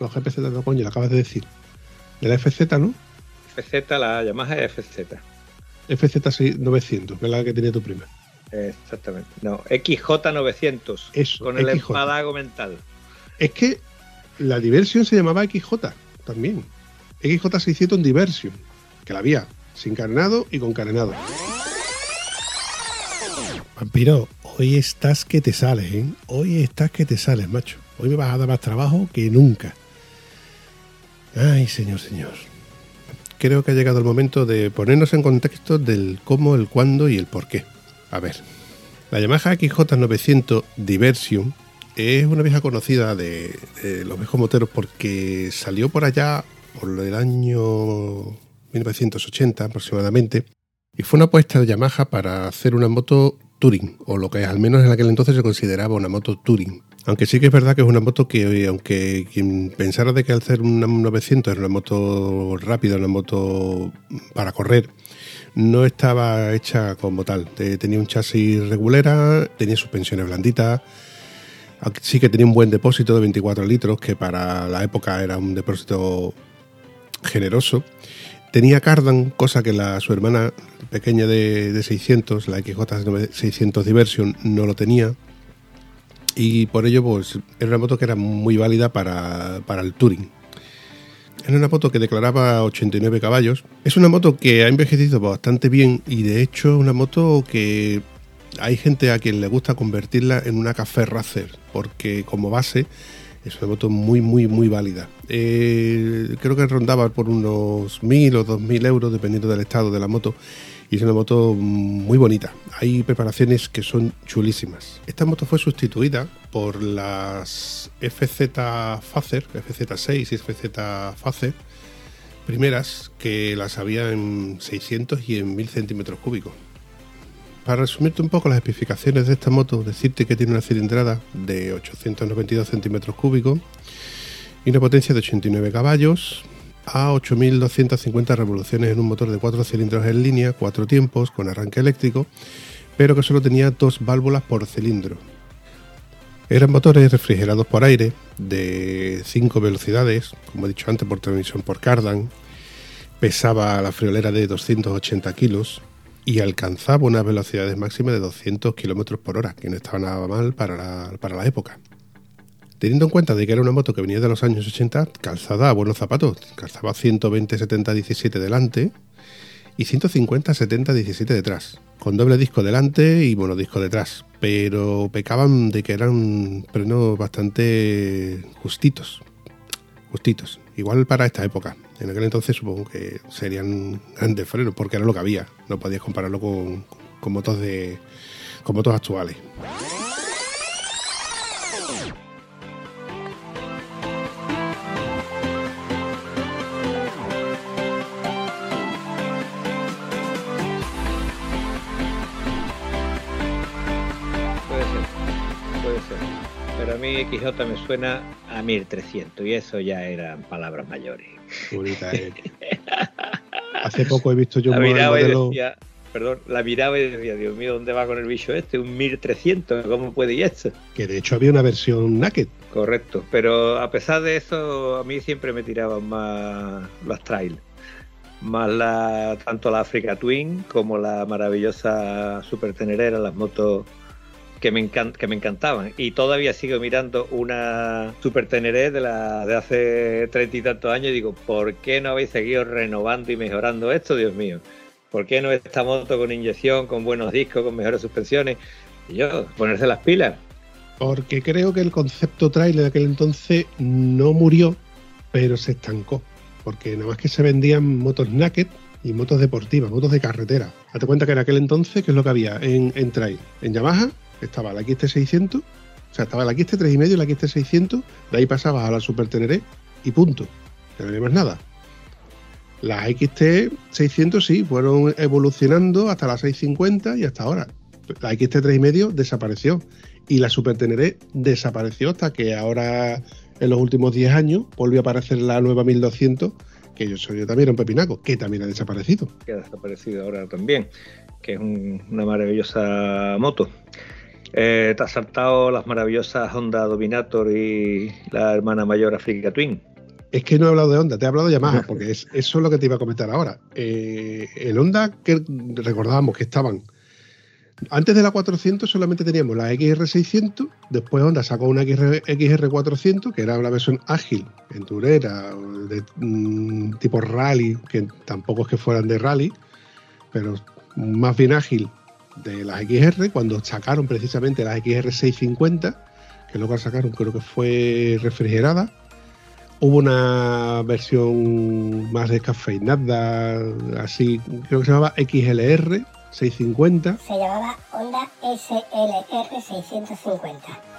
S2: no GPZ no coño, lo acabas de decir. De la FZ, ¿no?
S1: FZ, la Yamaha FZ.
S2: FZ 900, que es la que tenía tu prima.
S1: Exactamente. No, XJ 900.
S2: Eso,
S1: Con el
S2: XJ.
S1: empadago mental.
S2: Es que la Diversion se llamaba XJ también. XJ 600 en Diversion, que la había sin carenado y con carenado. Vampiro, hoy estás que te sales, ¿eh? Hoy estás que te sales, macho. Hoy me vas a dar más trabajo que nunca. Ay, señor, señor. Creo que ha llegado el momento de ponernos en contexto del cómo, el cuándo y el por qué. A ver, la Yamaha XJ900 Diversion es una vieja conocida de, de los viejos moteros porque salió por allá por el año 1980 aproximadamente y fue una apuesta de Yamaha para hacer una moto Touring, o lo que al menos en aquel entonces se consideraba una moto Touring. Aunque sí que es verdad que es una moto que, eh, aunque quien pensara de que al ser una 900 era una moto rápida, una moto para correr, no estaba hecha como tal. Tenía un chasis regulera, tenía suspensiones blanditas, sí que tenía un buen depósito de 24 litros, que para la época era un depósito generoso. Tenía cardan, cosa que la, su hermana pequeña de, de 600, la XJ 600 Diversion, no lo tenía. Y por ello, pues, era una moto que era muy válida para, para el touring. Era una moto que declaraba 89 caballos. Es una moto que ha envejecido bastante bien y de hecho una moto que hay gente a quien le gusta convertirla en una café racer porque como base es una moto muy, muy, muy válida. Eh, creo que rondaba por unos 1.000 o 2.000 euros dependiendo del estado de la moto y es una moto muy bonita. Hay preparaciones que son chulísimas. Esta moto fue sustituida por las FZ Facer, FZ6 y FZ Facer primeras que las había en 600 y en 1000 centímetros cúbicos. Para resumirte un poco las especificaciones de esta moto, decirte que tiene una cilindrada de 892 centímetros cúbicos y una potencia de 89 caballos a 8.250 revoluciones en un motor de 4 cilindros en línea, 4 tiempos, con arranque eléctrico, pero que solo tenía dos válvulas por cilindro. Eran motores refrigerados por aire de 5 velocidades, como he dicho antes, por transmisión por cardan. Pesaba la friolera de 280 kilos y alcanzaba unas velocidades máximas de 200 kilómetros por hora, que no estaba nada mal para la, para la época. Teniendo en cuenta de que era una moto que venía de los años 80, calzada a buenos zapatos, calzaba 120 70 17 delante y 150 70 17 detrás, con doble disco delante y monodisco detrás, pero pecaban de que eran frenos bastante justitos, justitos, igual para esta época. En aquel entonces supongo que serían grandes frenos porque era lo que había, no podías compararlo con, con motos de con motos actuales.
S1: XJ me suena a 1300 y eso ya eran palabras mayores.
S2: Es. Hace poco he visto yo
S1: la miraba y decía, perdón, la miraba y decía, Dios mío, ¿dónde va con el bicho este? Un 1300, ¿cómo puede ir esto?
S2: que de hecho había una versión naked.
S1: Correcto, pero a pesar de eso, a mí siempre me tiraban más las trail. Más la, tanto la Africa Twin como la maravillosa Super Tenerera, las motos que me, encan- que me encantaban. Y todavía sigo mirando una Super Teneré de, la, de hace treinta y tantos años y digo, ¿por qué no habéis seguido renovando y mejorando esto, Dios mío? ¿Por qué no esta moto con inyección, con buenos discos, con mejores suspensiones? Y yo, ponerse las pilas.
S2: Porque creo que el concepto trailer de aquel entonces no murió, pero se estancó. Porque nada más que se vendían motos naked y motos deportivas, motos de carretera. Date cuenta que en aquel entonces, ¿qué es lo que había en, en trail? En Yamaha estaba la XT600, o sea, estaba la XT3,5 y la XT600, de ahí pasabas a la Super Teneré y punto. No había más nada. Las XT600 sí, fueron evolucionando hasta las 650 y hasta ahora. la XT3 y medio desapareció y la Super Teneré desapareció hasta que ahora en los últimos 10 años volvió a aparecer la nueva 1200 que yo soy yo también era un pepinaco, que también ha desaparecido.
S1: Que ha desaparecido ahora también, que es un- una maravillosa moto. Eh, te has saltado las maravillosas Honda Dominator y la hermana mayor Africa Twin.
S2: Es que no he hablado de Honda, te he hablado de Yamaha, porque es, eso es lo que te iba a comentar ahora. Eh, el Honda que recordábamos que estaban. Antes de la 400 solamente teníamos la XR600, después Honda sacó una XR, XR400, que era una versión ágil, endurera, de mm, tipo rally, que tampoco es que fueran de rally, pero más bien ágil de las XR, cuando sacaron precisamente las XR650, que es lo luego sacaron creo que fue refrigerada, hubo una versión más descafeinada, así, creo que se llamaba XLR650.
S5: Se llamaba Honda SLR650.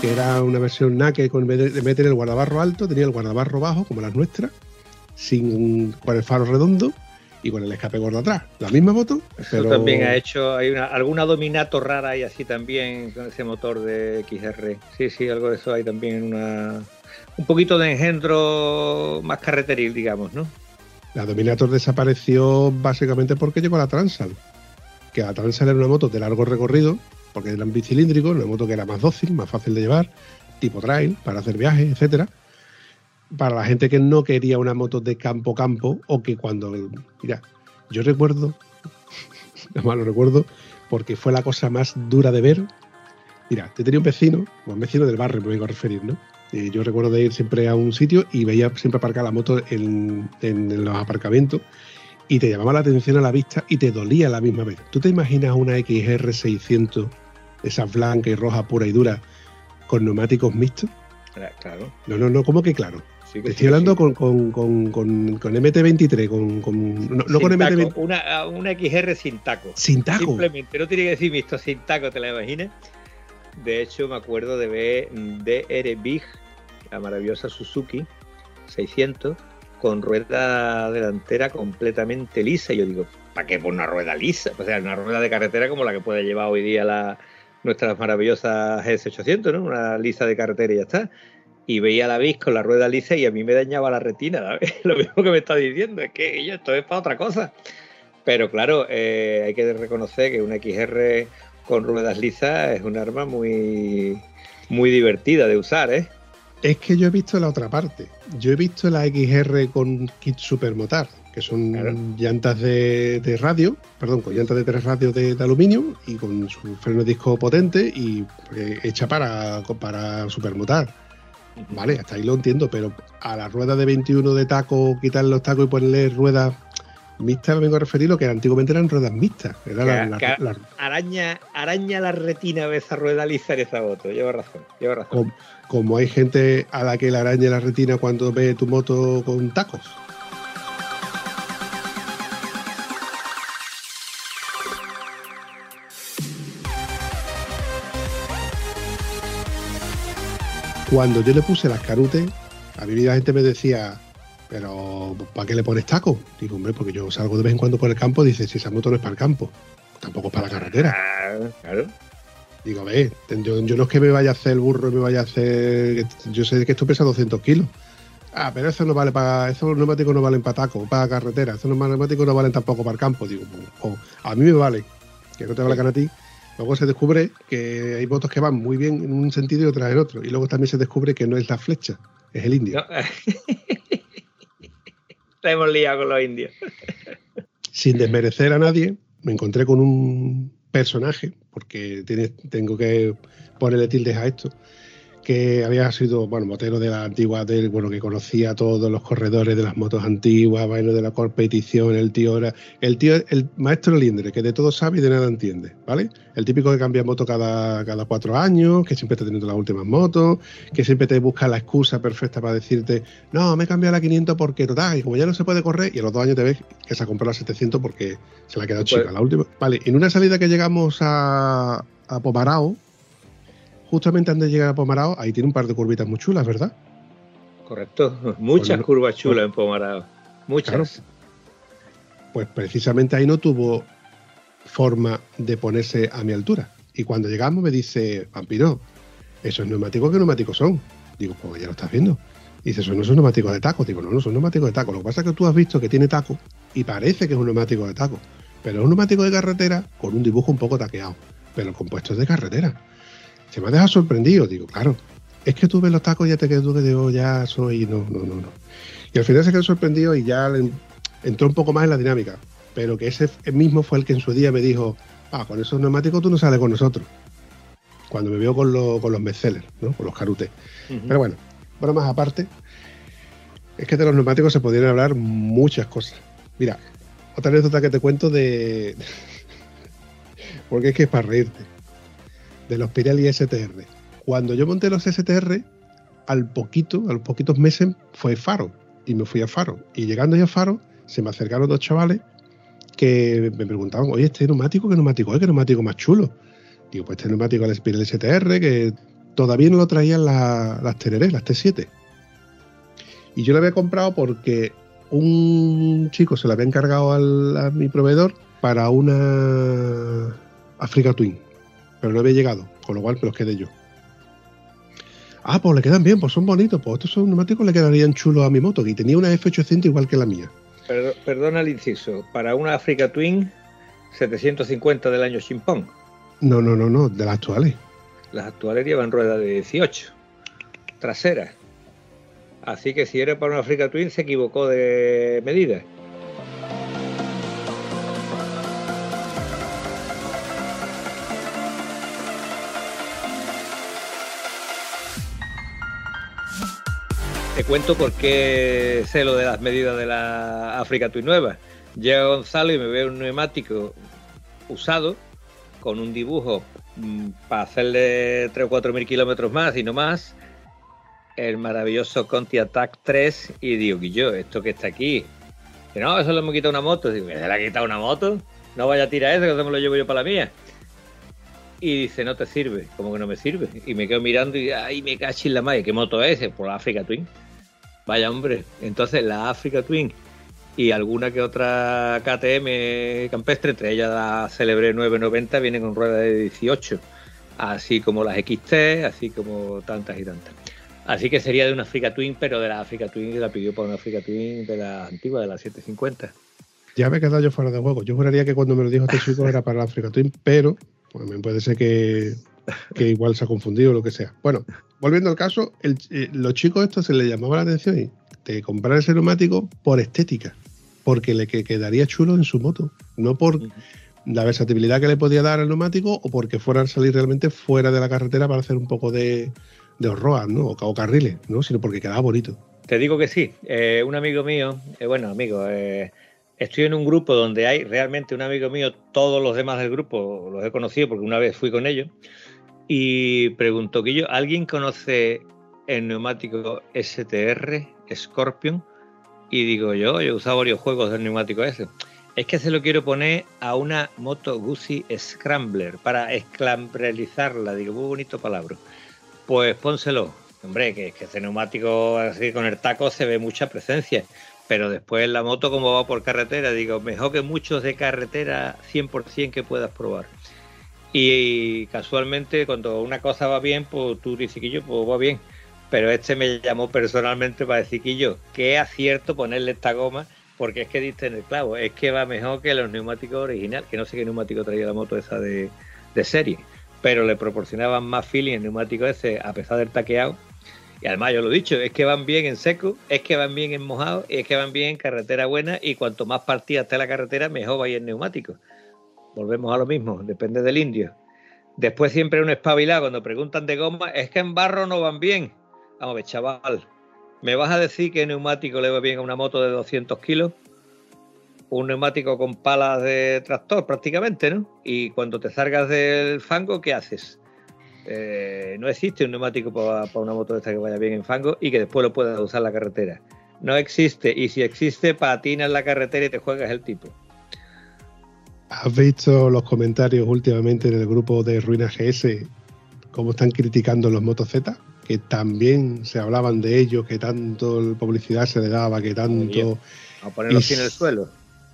S2: Que era una versión NAKE con vez de meter el guardabarro alto, tenía el guardabarro bajo, como las nuestras, sin, con el faro redondo y con el escape gordo atrás. La misma moto,
S1: Eso también ha hecho, hay una, alguna Dominator rara y así también con ese motor de XR. Sí, sí, algo de eso hay también en una. Un poquito de engendro más carreteril, digamos, ¿no?
S2: la Dominator desapareció básicamente porque llegó la Transal. Que la Transal era una moto de largo recorrido, porque eran bicilíndricos, una moto que era más dócil, más fácil de llevar, tipo trail, para hacer viajes, etcétera. Para la gente que no quería una moto de campo campo, o que cuando. Mira, yo recuerdo, además lo recuerdo, porque fue la cosa más dura de ver. Mira, yo tenía un vecino, un vecino del barrio, me vengo a referir, ¿no? Eh, yo recuerdo de ir siempre a un sitio y veía siempre aparcar la moto en, los aparcamientos y te llamaba la atención a la vista y te dolía la misma vez. ¿Tú te imaginas una XR 600, esa blanca y roja pura y dura, con neumáticos mixtos?
S1: Claro.
S2: No, no, no, ¿cómo que claro?
S1: Sí que
S2: Te
S1: sí,
S2: estoy hablando
S1: sí.
S2: con, con, con, con, con MT23, con, con- no, no con
S1: Sin taco,
S2: MT23,
S1: Una, una XR sin taco.
S2: sin taco.
S1: Simplemente, no tiene que decir visto sin taco, ¿te la imaginas? De hecho, me acuerdo de ver DR Big, la maravillosa Suzuki 600, con rueda delantera completamente lisa. Y yo digo, ¿para qué por una rueda lisa? O sea, una rueda de carretera como la que puede llevar hoy día la, nuestras maravillosas GS800, ¿no? Una lisa de carretera y ya está. Y veía la bis con la rueda lisa y a mí me dañaba la retina, ¿sabes? Lo mismo que me está diciendo, es que yo, esto es para otra cosa. Pero claro, eh, hay que reconocer que una XR con ruedas lisas es un arma muy, muy divertida de usar, ¿eh?
S2: Es que yo he visto la otra parte. Yo he visto la XR con kit supermotar, que son
S1: Claro.
S2: llantas de, de radio, perdón, con llantas de tres radios de, de aluminio y con su freno de disco potente y eh, hecha para, para supermotar. Vale, hasta ahí lo entiendo, pero a la rueda de 21 de taco, quitar los tacos y ponerle ruedas mixtas, me vengo a referir lo que antiguamente eran ruedas mixtas. Era la-
S1: Que-
S2: la-
S1: que-
S2: la-
S1: Araña, araña la retina de esa rueda lisa en esa moto. Lleva razón, lleva razón.
S2: como, como hay gente a la que le araña la retina cuando ve tu moto con tacos. Cuando yo le puse las canutes, a mí la gente me decía, pero ¿para qué le pones taco? Digo, hombre, porque yo salgo de vez en cuando por el campo, dice, si esa moto no es para el campo, tampoco es para la carretera.
S1: Ah, claro.
S2: Digo, a ver, yo, yo no es que me vaya a hacer el burro y me vaya a hacer. Yo sé que esto pesa 200 kilos. Ah, pero eso no vale para. Esos neumáticos no valen para taco, para carretera. Esos neumáticos no valen tampoco para el campo. Digo, pues, o a mí me vale, que no te valgan a ti. Luego se descubre que hay motos que van muy bien en un sentido y otras en otro. Y luego también se descubre que no es la flecha, es el indio.
S1: No. La hemos liado con los indios.
S2: sin desmerecer a nadie, me encontré con un personaje, porque tiene- tengo que ponerle tildes a esto, que había sido, bueno, motero de la antigua, del, bueno, que conocía a todos los corredores de las motos antiguas, bueno, de la competición, el tío era, el tío, el maestro Lindre, que de todo sabe y de nada entiende, ¿vale? El típico que cambia moto cada, cada cuatro años, que siempre está teniendo las últimas motos, que siempre te busca la excusa perfecta para decirte, no, me he cambiado la 500 porque total, y como ya no se puede correr, y a los dos años te ves que se ha comprado la 700 porque se la ha quedado
S1: Pues-
S2: chica, la última. Vale, en una salida que llegamos a, a Pomarao, justamente antes de llegar a Pomarao, ahí tiene un par de curvitas muy chulas, ¿verdad?
S1: Correcto. Muchas
S2: Pues no-
S1: curvas chulas en Pomarado. Muchas.
S2: Claro. Pues precisamente ahí no tuvo forma de ponerse a mi altura. Y cuando llegamos me dice, Vampiro, esos neumáticos, ¿qué neumáticos son? Digo, pues ya lo estás viendo. Dice, eso no son neumáticos de taco. Digo, no, no son neumáticos de taco. Lo que pasa es que tú has visto que tiene taco y parece que es un neumático de taco. Pero es un neumático de carretera con un dibujo un poco taqueado. Pero el compuesto es de carretera. Se me ha dejado sorprendido. Digo, claro, es que tú ves los tacos y ya te quedas tú que digo, ya soy. No, no, no, no. Y al final se quedó sorprendido y ya le entró un poco más en la dinámica. Pero que ese mismo fue el que en su día me dijo, ah, con esos neumáticos tú no sales con nosotros. Cuando me vio con, lo- con los bestsellers, ¿no? Con los carutes. Pero bueno, bromas aparte, es que de los neumáticos se podrían hablar muchas cosas. Mira, otra anécdota que te cuento de. Porque es que es para reírte. De los Pirelli STR. Cuando yo monté los STR, al poquito, a los poquitos meses, fue Faro. Y me fui a Faro. Y llegando ya a Faro, se me acercaron dos chavales que me preguntaban, oye, este neumático, ¿qué neumático es? ¿Qué neumático más chulo? Digo, pues este neumático es el Pirelli STR, que todavía no lo traían la- las Teneré, las T7. Y yo lo había comprado porque un chico se lo había encargado a mi proveedor para una Africa Twin, pero no había llegado, con lo cual me los quedé yo. Ah, pues le quedan bien, pues son bonitos, pues estos son neumáticos le quedarían chulos a mi moto, y tenía una F800 igual que la mía.
S1: Perdo- perdona el inciso. Para una Africa Twin, 750 del año chimpón.
S2: No, no, no, no, de las actuales.
S1: Las actuales llevan rueda de 18. Trasera. Así que si era para una Africa Twin, se equivocó de medida. Te cuento por qué sé lo de las medidas de la Africa Twin nueva. Llega Gonzalo y me ve un neumático usado con un dibujo mm, para hacerle 3 o 4 mil kilómetros más y no más. El maravilloso Conti Attack 3 y digo, que yo, esto que está aquí. Que no, eso le hemos quitado una moto. Digo, ¿se le ha quitado una moto? No vaya a tirar eso, que eso me lo llevo yo para la mía. Y dice, no te sirve. como que no me sirve? Y me quedo mirando y, ay, me cachi en la madre. ¿Qué moto es? Por la Africa Twin. Vaya hombre. Entonces la Africa Twin y alguna que otra KTM campestre, entre ellas la célebre 990, viene con rueda de 18, así como las XT, así como tantas y tantas. Así que sería de una Africa Twin, pero de la Africa Twin que la pidió para una Africa Twin de la antigua, de la 750.
S2: Ya me he quedado yo fuera de juego. Yo juraría que cuando me lo dijo este chico era para la Africa Twin, pero me puede ser que, que igual se ha confundido o lo que sea. Bueno, volviendo al caso, el- eh, los chicos estos se les llamaba la atención y de comprar ese neumático por estética, porque le que- quedaría chulo en su moto, no por la versatilidad que le podía dar al neumático o porque fueran a salir realmente fuera de la carretera para hacer un poco de, de ¿no? O, o carriles, ¿no? Sino porque quedaba bonito.
S1: Te digo que sí. Eh, un amigo mío, eh, bueno, amigo, eh, estoy en un grupo donde hay realmente un amigo mío, todos los demás del grupo los he conocido porque una vez fui con ellos, y preguntó que yo, ¿alguien conoce el neumático STR, Scorpion? Y digo yo, yo he usado varios juegos del neumático ese. Es que se lo quiero poner a una moto Guzzi Scrambler para esclambrelizarla. Digo, muy bonito palabra. Pues pónselo. Hombre, que, que ese neumático así con el taco se ve mucha presencia. Pero después la moto como va por carretera, digo, mejor que muchos de carretera 100% que puedas probar. Y casualmente cuando una cosa va bien, pues tú dices que yo, pues va bien. Pero este me llamó personalmente para decir que yo, qué acierto ponerle esta goma, porque es que diste en el clavo, es que va mejor que los neumáticos originales, que no sé qué neumático traía la moto esa de, de serie, pero le proporcionaban más feeling el neumático ese a pesar del taqueado. Y además yo lo he dicho, es que van bien en seco, es que van bien en mojado, y es que van bien en carretera buena, y cuanto más partida esté la carretera, mejor va a ir el neumático. Volvemos a lo mismo, depende del indio. Después siempre un espabilado cuando preguntan de goma, es que en barro no van bien. Vamos a ver, chaval, ¿me vas a decir que neumático le va bien a una moto de 200 kilos? Un neumático con palas de tractor prácticamente, ¿no? Y cuando te salgas del fango, ¿qué haces? Eh, no existe un neumático para, una moto de esta que vaya bien en fango y que después lo puedas usar en la carretera. No existe. Y si existe, patinas en la carretera y te juegas el tipo.
S2: ¿Has visto los comentarios últimamente en el grupo de Ruina GS cómo están criticando los Moto Z, que también se hablaban de ellos, que tanto publicidad se le daba, que tanto...
S1: A ponerlos en el suelo.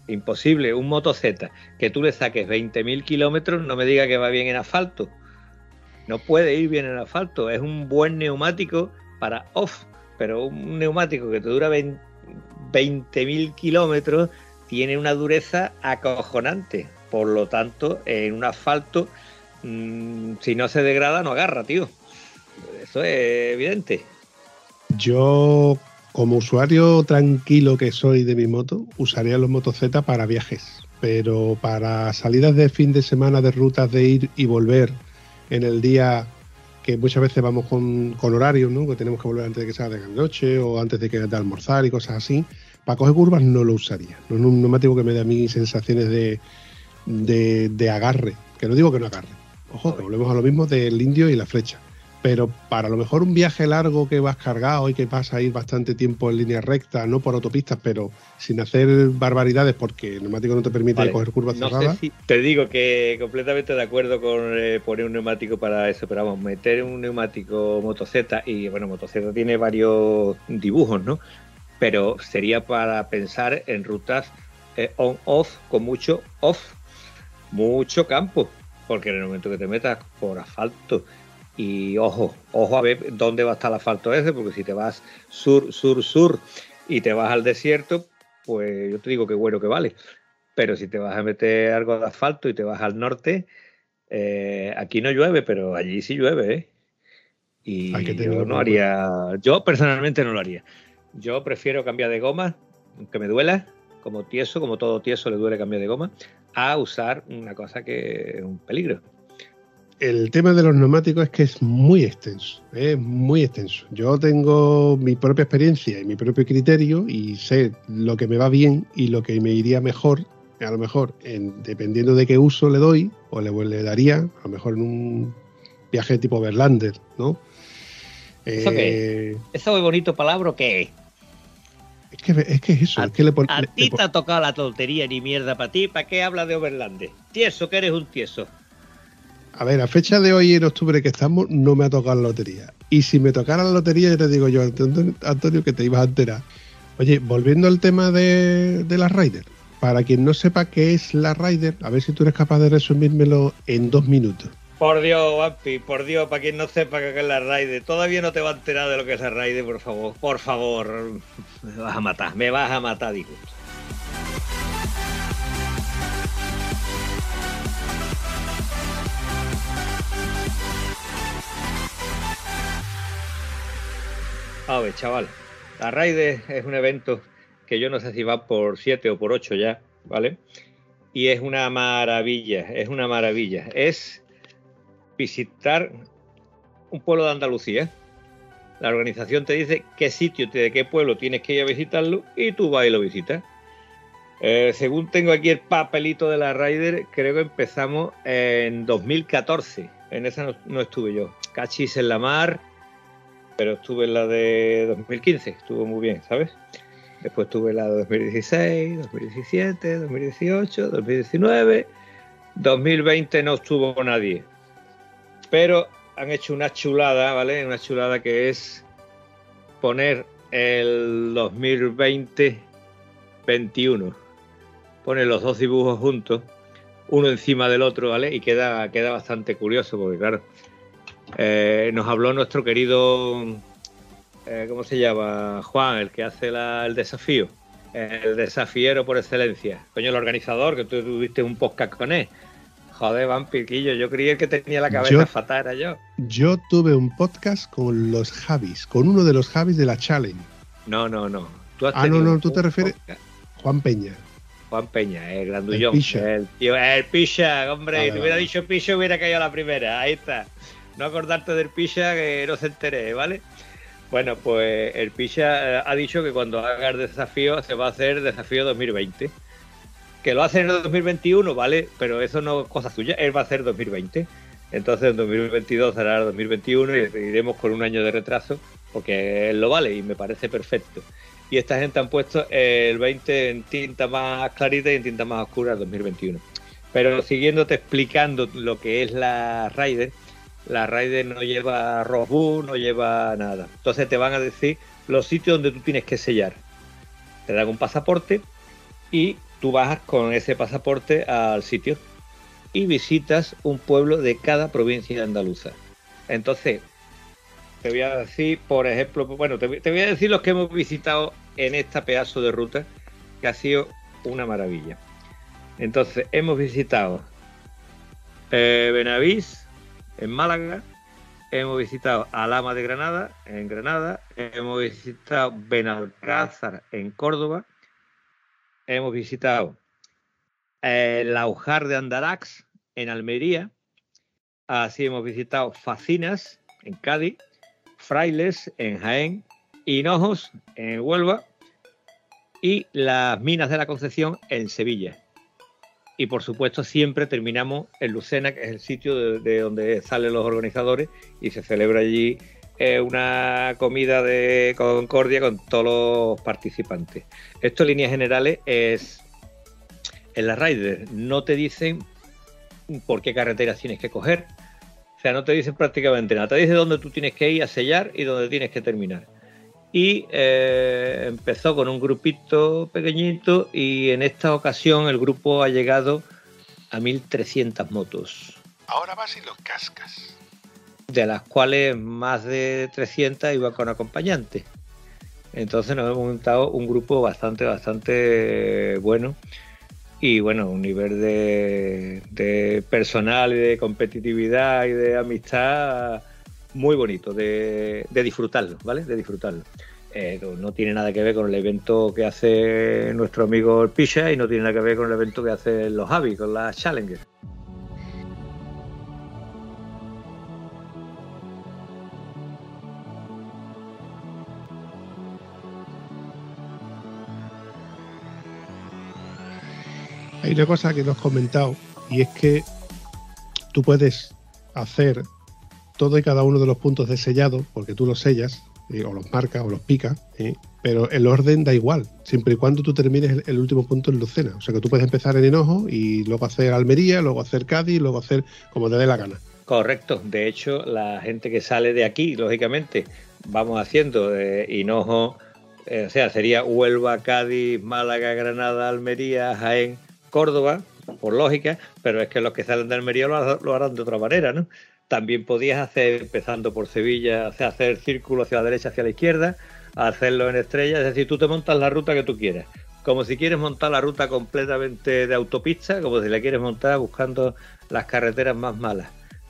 S1: Imposible, un Moto Z, que tú le saques 20.000 kilómetros, no me diga que va bien en asfalto. No puede ir bien en asfalto. Es un buen neumático para off, pero un neumático que te dura 20.000 kilómetros tiene una dureza acojonante. Por lo tanto, en un asfalto, mmm, si no se degrada, no agarra, tío. Eso es evidente.
S2: Yo, como usuario tranquilo que soy de mi moto, usaría los Z para viajes. Pero para salidas de fin de semana, de rutas de ir y volver en el día que muchas veces vamos con, con horarios, ¿no? Que tenemos que volver antes de que salga de la noche o antes de que de almorzar y cosas así. Para coger curvas no lo usaría. No es un neumático que me dé a mí sensaciones de, de, de agarre. Que no digo que no agarre. Ojo, que volvemos a lo mismo del indio y la flecha. Pero para lo mejor un viaje largo que vas cargado y que vas a ir bastante tiempo en línea recta, no por autopistas, pero sin hacer barbaridades porque el neumático no te permite
S1: Vale,
S2: coger curvas
S1: No
S2: cerradas.
S1: sé si te digo que completamente de acuerdo con eh, poner un neumático para eso, pero vamos, meter un neumático Moto Z y bueno, Moto Z tiene varios dibujos, ¿no? Pero sería para pensar en rutas eh, on-off con mucho off, mucho campo, porque en el momento que te metas por asfalto y ojo, ojo a ver dónde va a estar el asfalto ese, porque si te vas sur, sur, sur y te vas al desierto, pues yo te digo que bueno que vale. Pero si te vas a meter algo de asfalto y te vas al norte, eh, aquí no llueve, pero allí sí llueve, ¿eh? Y
S2: Hay que tenerlo
S1: yo no haría, yo personalmente no lo haría. Yo prefiero cambiar de goma, aunque me duela, como tieso, como todo tieso le duele cambiar de goma, a usar una cosa que es un peligro.
S2: El tema de los neumáticos es que es muy extenso, es muy extenso. Yo tengo mi propia experiencia y mi propio criterio y sé lo que me va bien y lo que me iría mejor, a lo mejor en- dependiendo de qué uso le doy o le, le daría, a lo mejor en un viaje tipo Verlander, ¿no?
S1: ¿Eso qué
S2: Eh,
S1: ¿Eso es bonito palabra o qué es?
S2: que, es que es eso,
S1: A,
S2: es que le
S1: a ti te ha tocado la tontería ni mierda para ti, ¿para qué hablas de Overlande? Tieso, que eres un tieso.
S2: A ver, a fecha de hoy en octubre que estamos, no me ha tocado la lotería. Y si me tocara la lotería, ya te digo yo, Antonio, que te ibas a enterar. Oye, volviendo al tema de, de la Rider. Para quien no sepa qué es la Rider, a ver si tú eres capaz de resumírmelo en dos minutos.
S1: Por Dios, Vampi, por Dios, para quien no sepa qué es la Raide, todavía no te va a enterar de lo que es la Raide, por favor, por favor, me vas a matar, me vas a matar, digo. A ver, chaval, la Raide es un evento que yo no sé si va por 7 o por 8 ya, ¿vale? Y es una maravilla, es una maravilla. Es visitar un pueblo de Andalucía. La organización te dice qué sitio, de qué pueblo tienes que ir a visitarlo y tú vas y lo visitas. Eh, según tengo aquí el papelito de la Ryder, creo que empezamos en 2014. En esa no, no estuve yo. Cachis en la mar, pero estuve en la de 2015. Estuvo muy bien, ¿sabes? Después tuve la de 2016, 2017, 2018, 2019. 2020 no estuvo nadie pero han hecho una chulada, ¿vale? Una chulada que es poner el 2020-21. Poner los dos dibujos juntos, uno encima del otro, ¿vale? Y queda, queda bastante curioso, porque claro, eh, nos habló nuestro querido, eh, ¿cómo se llama? Juan, el que hace el desafío. El desafiero por excelencia. Coño, el organizador, que tú tuviste un podcast con él. Joder, vampirquillo, yo creía que tenía la cabeza
S2: Yo-
S1: fatal, era yo.
S2: Yo tuve un podcast con los Javis, con uno de los Javis de la Challenge,
S1: No, no, no. Tú has
S2: Ah, no, no, tú te refieres-
S1: podcast.
S2: Juan Peña.
S1: Juan Peña, el grandullón.
S2: El Pisha.
S1: El, tío, el Pisha, hombre.
S2: Vale,
S1: si te hubiera
S2: vale.
S1: dicho Pisha, hubiera caído a la primera. Ahí está. No acordarte del Pisha, que no se entere, ¿vale? Bueno, pues el Pisha eh, ha dicho que cuando haga el desafío se va a hacer desafío 2020. Que lo hace en el 2021, ¿vale? Pero eso no es cosa suya, él va a hacer 2020. Entonces en 2022 será el 2021 y iremos con un año de retraso porque él lo vale y me parece perfecto. Y esta gente han puesto el 20 en tinta más clarita y en tinta más oscura el 2021. Pero siguiéndote explicando lo que es la Rider, la Raider no lleva Rosbu, no lleva nada. Entonces te van a decir los sitios donde tú tienes que sellar. Te dan un pasaporte y tú bajas con ese pasaporte al sitio y visitas un pueblo de cada provincia andaluza. Entonces, te voy a decir, por ejemplo, bueno, te, voy a decir los que hemos visitado en esta pedazo de ruta, que ha sido una maravilla. Entonces, hemos visitado eh, Benavís, en Málaga, hemos visitado Alama de Granada, en Granada, hemos visitado Benalcázar, en Córdoba, hemos visitado el eh, Laujar de Andarax, en Almería, así hemos visitado Facinas, en Cádiz, Frailes, en Jaén, Hinojos, en Huelva, y las Minas de la Concepción, en Sevilla. Y por supuesto siempre terminamos en Lucena, que es el sitio de, donde salen los organizadores y se celebra allí una comida de concordia con todos los participantes. Esto en líneas generales es en la Rider, no te dicen por qué carreteras tienes que coger, o sea, no te dicen prácticamente nada, te dicen dónde tú tienes que ir a sellar y dónde tienes que terminar y eh, empezó con un grupito pequeñito y en esta ocasión el grupo ha llegado a 1300 motos.
S2: Ahora vas y los cascas.
S1: De las cuales más de 300 iban con acompañantes. Entonces nos hemos montado un grupo bastante, bastante bueno y bueno, un nivel de, personal y de competitividad y de amistad muy bonito de, disfrutarlo, ¿vale? De disfrutarlo. Eh, no tiene nada que ver con el evento que hace nuestro amigo Pisha y no tiene nada que ver con el evento que hace los Javi, con las Challenger.
S2: Una cosa que no has comentado y es que tú puedes hacer todo y cada uno de los puntos de sellado, porque tú los sellas, eh, o los marcas, o los picas, eh, pero el orden da igual, siempre y cuando tú termines el, último punto en Lucena. O sea que tú puedes empezar en Hinojo y luego hacer Almería, luego hacer Cádiz, luego hacer como te dé la gana.
S1: Correcto, de hecho, la gente que sale de aquí, lógicamente, vamos haciendo eh, Hinojo, o sea, sería Huelva, Cádiz, Málaga, Granada, Almería, Jaén, Córdoba, por lógica, pero es que los que salen de Almería lo harán de otra manera, ¿no? También podías hacer, empezando por Sevilla, hacer círculo hacia la derecha, hacia la izquierda, hacerlo en estrella, es decir, tú te montas la ruta que tú quieras. Como si quieres montar la ruta completamente de autopista, como si la quieres montar buscando las carreteras más malas.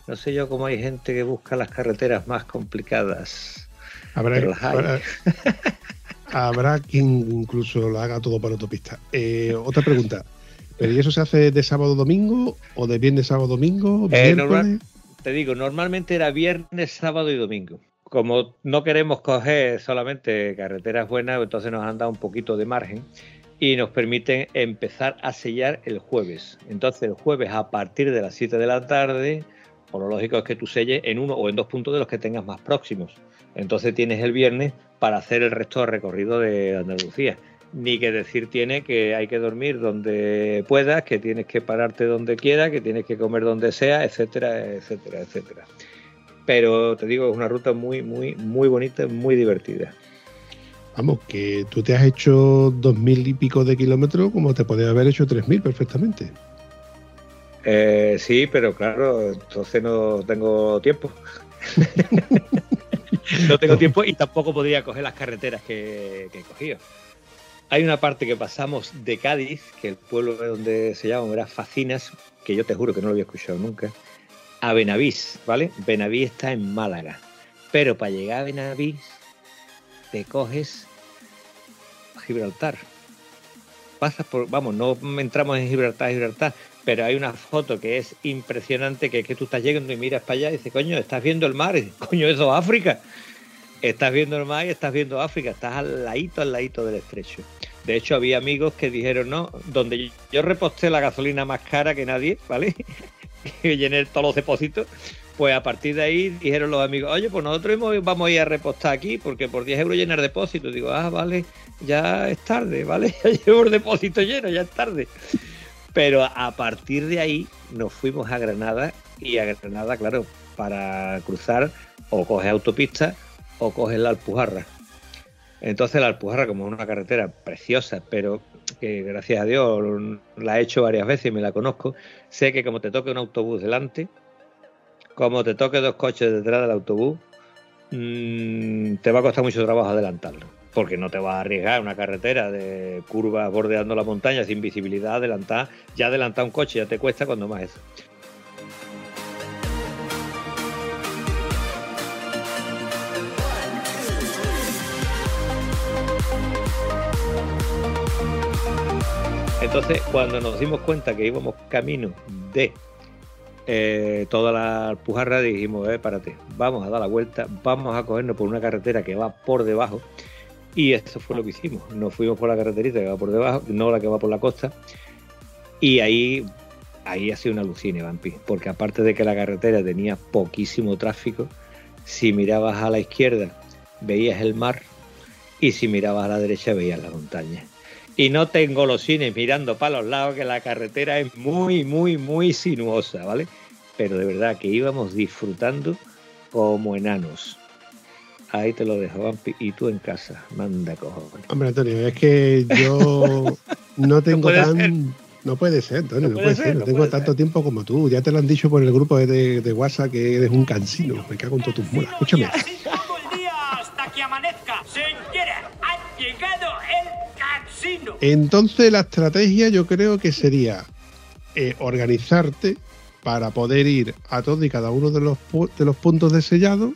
S1: No sé yo cómo hay gente que busca las carreteras más complicadas.
S2: Habrá, habrá, quien incluso lo haga todo por autopista. Eh, otra pregunta. ¿Pero y eso se hace de sábado a domingo o de viernes sábado domingo?
S1: Eh, te digo, normalmente era viernes, sábado y domingo. Como no queremos coger solamente carreteras buenas, entonces nos han dado un poquito de margen y nos permiten empezar a sellar el jueves. Entonces el jueves a partir de las 7 de la tarde, por lo lógico es que tú selles en uno o en dos puntos de los que tengas más próximos. Entonces tienes el viernes para hacer el resto del recorrido de Andalucía ni que decir tiene que hay que dormir donde puedas, que tienes que pararte donde quieras, que tienes que comer donde sea, etcétera, etcétera, etcétera. Pero te digo, es una ruta muy, muy, muy bonita, muy divertida.
S2: Vamos, que tú te has hecho dos mil y pico de kilómetros como te podías haber hecho tres mil perfectamente.
S1: Eh, sí, pero claro, entonces no tengo tiempo. no tengo tiempo y tampoco podría coger las carreteras que, que he cogido. Hay una parte que pasamos de Cádiz, que el pueblo donde se llama era Facinas, que yo te juro que no lo había escuchado nunca, a Benavís, ¿vale? Benavís está en Málaga. Pero para llegar a Benavís, te coges Gibraltar. Pasas por, vamos, no entramos en Gibraltar, Gibraltar, pero hay una foto que es impresionante, que es que tú estás llegando y miras para allá y dices, coño, estás viendo el mar, coño, eso es África. Estás viendo el mar y estás viendo África, estás al ladito, al ladito del estrecho. De hecho, había amigos que dijeron, no, donde yo reposté la gasolina más cara que nadie, ¿vale? que llené todos los depósitos, pues a partir de ahí dijeron los amigos, oye, pues nosotros vamos a ir a repostar aquí, porque por 10 euros llenar depósito. Digo, ah, vale, ya es tarde, ¿vale? Ya llevo el depósito lleno, ya es tarde. Pero a partir de ahí nos fuimos a Granada y a Granada, claro, para cruzar o coges autopista o coges la Alpujarra. Entonces la Alpujarra, como una carretera preciosa, pero que gracias a Dios la he hecho varias veces y me la conozco, sé que como te toque un autobús delante, como te toque dos coches detrás del autobús, mm, te va a costar mucho trabajo adelantarlo. Porque no te vas a arriesgar una carretera de curvas bordeando la montaña sin visibilidad, adelantar, ya adelantar un coche ya te cuesta cuando más eso. Entonces, cuando nos dimos cuenta que íbamos camino de eh, toda la Alpujarra, dijimos, eh, párate, vamos a dar la vuelta, vamos a cogernos por una carretera que va por debajo. Y eso fue lo que hicimos. Nos fuimos por la carreterita que va por debajo, no la que va por la costa. Y ahí, ahí ha sido una alucine, Vampi, porque aparte de que la carretera tenía poquísimo tráfico, si mirabas a la izquierda veías el mar y si mirabas a la derecha veías la montaña y no tengo los cines mirando para los lados, que la carretera es muy, muy, muy sinuosa, ¿vale? Pero de verdad que íbamos disfrutando como enanos. Ahí te lo dejo, Vampi. Y tú en casa, manda cojones.
S2: Hombre, Antonio, es que yo no tengo tan. No puede ser, Antonio, no, puede, ser. No, tengo tanto tiempo como tú. Ya te lo han dicho por el grupo de, de, WhatsApp que eres un cansino. Me cago en todas tus mulas. Escúchame.
S6: Todo el día hasta que amanezca. Señora, ha llegado.
S2: Entonces la estrategia yo creo que sería eh, organizarte para poder ir a todos y cada uno de los, de los puntos de sellado,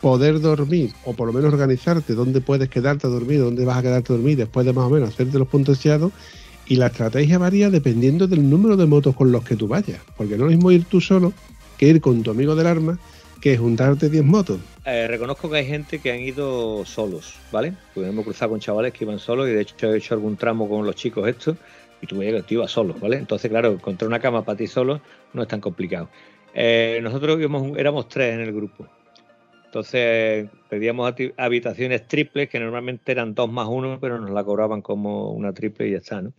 S2: poder dormir o por lo menos organizarte dónde puedes quedarte a dormir, dónde vas a quedarte a dormir después de más o menos hacerte los puntos de sellado y la estrategia varía dependiendo del número de motos con los que tú vayas, porque no es mismo ir tú solo que ir con tu amigo del arma que juntarte 10 motos.
S1: Eh, reconozco que hay gente que han ido solos, ¿vale? Pues hemos cruzado con chavales que iban solos y de hecho he hecho algún tramo con los chicos estos y tú veías que tú ibas solo, ¿vale? Entonces, claro, encontrar una cama para ti solo no es tan complicado. Eh, nosotros éramos tres en el grupo. Entonces pedíamos habitaciones triples que normalmente eran dos más uno, pero nos la cobraban como una triple y ya está, ¿no?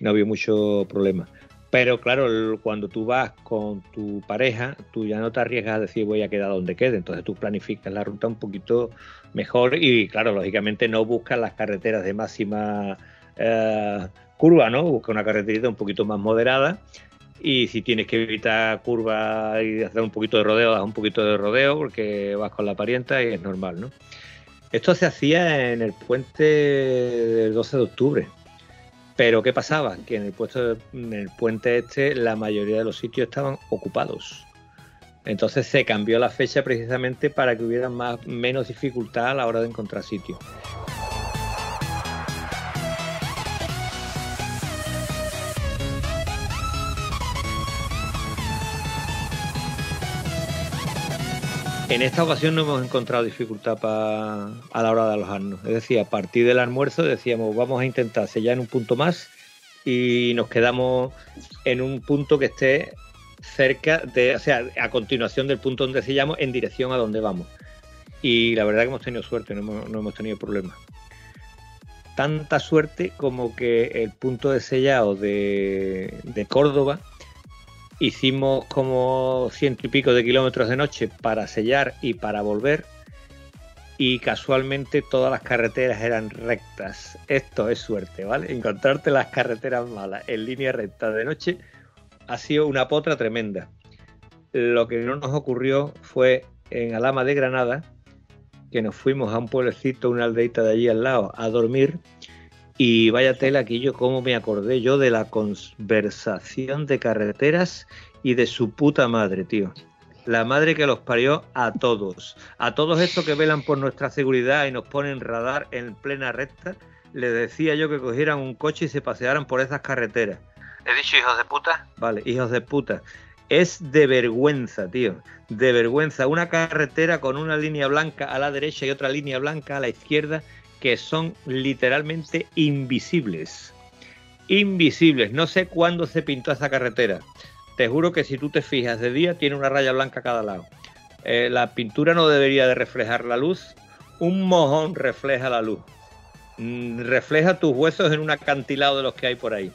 S1: No había mucho problema. Pero claro, cuando tú vas con tu pareja, tú ya no te arriesgas a decir voy a quedar donde quede. Entonces tú planificas la ruta un poquito mejor y claro, lógicamente no buscas las carreteras de máxima eh, curva, ¿no? Busca una carreterita un poquito más moderada. Y si tienes que evitar curvas y hacer un poquito de rodeo, das un poquito de rodeo porque vas con la parienta y es normal, ¿no? Esto se hacía en el puente del 12 de octubre. Pero ¿qué pasaba? Que en el, puesto en el puente este la mayoría de los sitios estaban ocupados. Entonces se cambió la fecha precisamente para que hubiera más, menos dificultad a la hora de encontrar sitio. En esta ocasión no hemos encontrado dificultad a la hora de alojarnos. Es decir, a partir del almuerzo decíamos, vamos a intentar sellar en un punto más y nos quedamos en un punto que esté cerca de, o sea, a continuación del punto donde sellamos, en dirección a donde vamos. Y la verdad que hemos tenido suerte, no hemos, tenido problemas. Tanta suerte como que el punto de sellado de Córdoba Hicimos como ciento y pico de kilómetros de noche para sellar y para volver. Y casualmente todas las carreteras eran rectas. Esto es suerte, ¿vale? Encontrarte las carreteras malas en línea recta de noche ha sido una potra tremenda. Lo que no nos ocurrió fue en Alama de Granada, que nos fuimos a un pueblecito, una aldeita de allí al lado, a dormir y vaya tela aquí yo cómo me acordé yo de la conversación de carreteras y de su puta madre, tío. La madre que los parió a todos. A todos estos que velan por nuestra seguridad y nos ponen radar en plena recta, les decía yo que cogieran un coche y se pasearan por esas carreteras.
S7: ¿He dicho hijos de puta?
S1: Vale, hijos de puta. Es de vergüenza, tío. De vergüenza. Una carretera con una línea blanca a la derecha y otra línea blanca a la izquierda que son literalmente invisibles. Invisibles. No sé cuándo se pintó esa carretera. Te juro que si tú te fijas de día tiene una raya blanca a cada lado. Eh, la pintura no debería de reflejar la luz. Un mojón refleja la luz. Mm, refleja tus huesos en un acantilado de los que hay por ahí.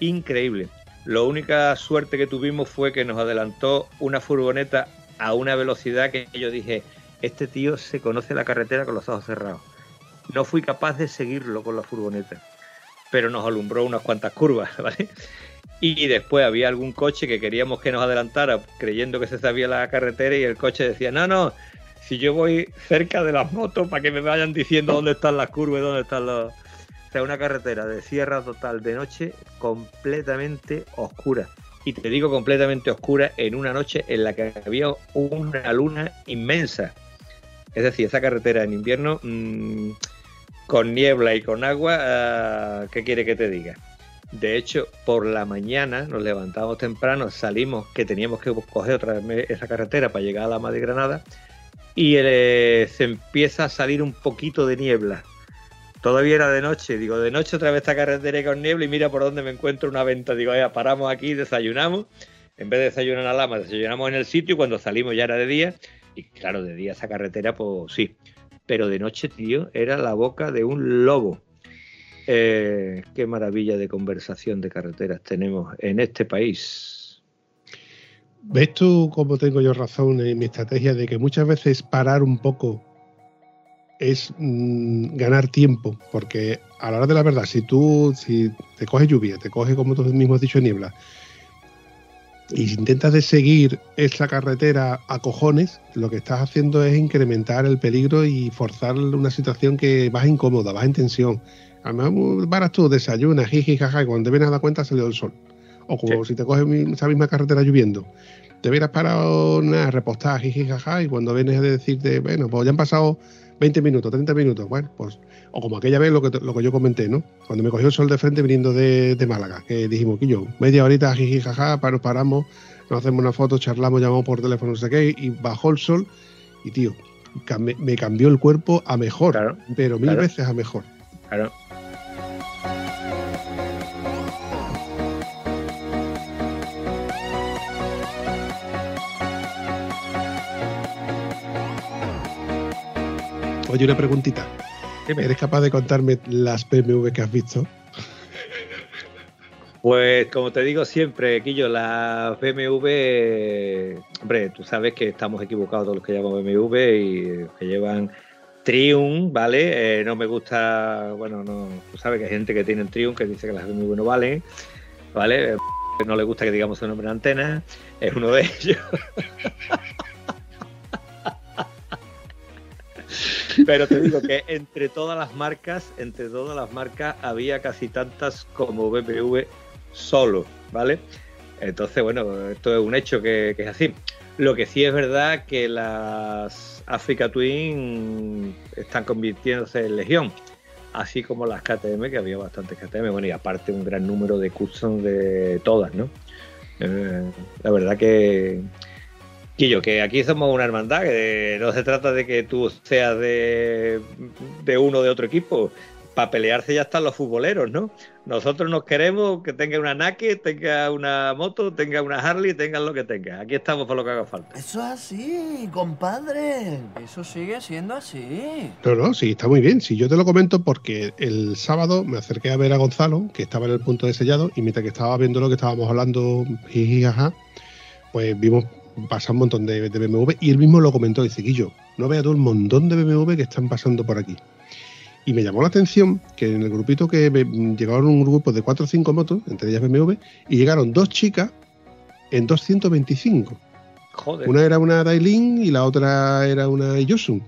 S1: Increíble. La única suerte que tuvimos fue que nos adelantó una furgoneta a una velocidad que yo dije, este tío se conoce la carretera con los ojos cerrados. No fui capaz de seguirlo con la furgoneta, pero nos alumbró unas cuantas curvas, ¿vale? Y después había algún coche que queríamos que nos adelantara creyendo que se sabía la carretera y el coche decía, no, no, si yo voy cerca de las motos para que me vayan diciendo dónde están las curvas dónde están los... O sea, una carretera de sierra total de noche completamente oscura. Y te digo completamente oscura en una noche en la que había una luna inmensa. Es decir, esa carretera en invierno mmm, con niebla y con agua, uh, ¿qué quiere que te diga? De hecho, por la mañana nos levantamos temprano, salimos, que teníamos que coger otra vez esa carretera para llegar a la Madre Granada, y eh, se empieza a salir un poquito de niebla. Todavía era de noche, digo, de noche otra vez esta carretera con niebla y mira por dónde me encuentro una venta. Digo, ya paramos aquí, desayunamos. En vez de desayunar en la lama, desayunamos en el sitio y cuando salimos ya era de día. Y claro, de día esa carretera, pues sí. Pero de noche, tío, era la boca de un lobo. Eh, qué maravilla de conversación de carreteras tenemos en este país.
S2: ¿Ves tú cómo tengo yo razón en mi estrategia de que muchas veces parar un poco es mmm, ganar tiempo? Porque a la hora de la verdad, si tú si te coges lluvia, te coges, como tú mismo has dicho, niebla, y si intentas de seguir esa carretera a cojones, lo que estás haciendo es incrementar el peligro y forzar una situación que vas incómoda, vas en tensión. A lo mejor paras tú, desayunas, jiji, jaja, y cuando te vienes a dar cuenta salió el sol. O como sí. si te coges esa misma carretera lloviendo. Te hubieras parado nada, repostar, jiji, jaja, y cuando vienes a decirte, bueno, pues ya han pasado 20 minutos, 30 minutos, bueno, pues, o como aquella vez lo que, lo que yo comenté, ¿no? Cuando me cogió el sol de frente viniendo de, de Málaga, que dijimos, que yo, media horita, jiji, jaja, nos paramos, nos hacemos una foto, charlamos, llamamos por teléfono, no sé qué, y bajó el sol, y tío, me cambió el cuerpo a mejor, claro, pero mil
S1: claro.
S2: veces a mejor.
S1: Claro.
S2: Oye, una preguntita. Dime. ¿Eres capaz de contarme las BMW que has visto?
S1: Pues como te digo siempre, Quillo, las BMW, hombre, tú sabes que estamos equivocados todos los que llevamos BMW y que llevan Triumph, ¿vale? Eh, no me gusta, bueno, no, tú sabes que hay gente que tiene Triumph que dice que las BMW no valen, ¿vale? No le gusta que digamos su nombre en antena, es uno de ellos. Pero te digo que entre todas las marcas, entre todas las marcas había casi tantas como BMW solo, ¿vale? Entonces, bueno, esto es un hecho que, es así. Lo que sí es verdad que las Africa Twin están convirtiéndose en legión, así como las KTM, que había bastantes KTM, bueno, y aparte un gran número de custom de todas, ¿no? Eh, la verdad que, Quillo, que aquí somos una hermandad, que no se trata de que tú seas de, de uno o de otro equipo. Para pelearse ya están los futboleros, ¿no? Nosotros nos queremos que tenga una Nike, tenga una moto, tenga una Harley, tengan lo que tenga. Aquí estamos por lo que haga falta.
S3: Eso es así, compadre. Eso sigue siendo así.
S2: No, no, sí, está muy bien. Si sí, yo te lo comento porque el sábado me acerqué a ver a Gonzalo, que estaba en el punto de sellado, y mientras que estaba viendo lo que estábamos hablando, jiji, jaja, pues vimos pasa un montón de, de, BMW y él mismo lo comentó, dice, Guillo, no vea todo el montón de BMW que están pasando por aquí. Y me llamó la atención que en el grupito que llegaron un grupo de 4 o 5 motos, entre ellas BMW, y llegaron dos chicas en 225.
S1: Joder.
S2: Una era una Dailin y la otra era una Yosun.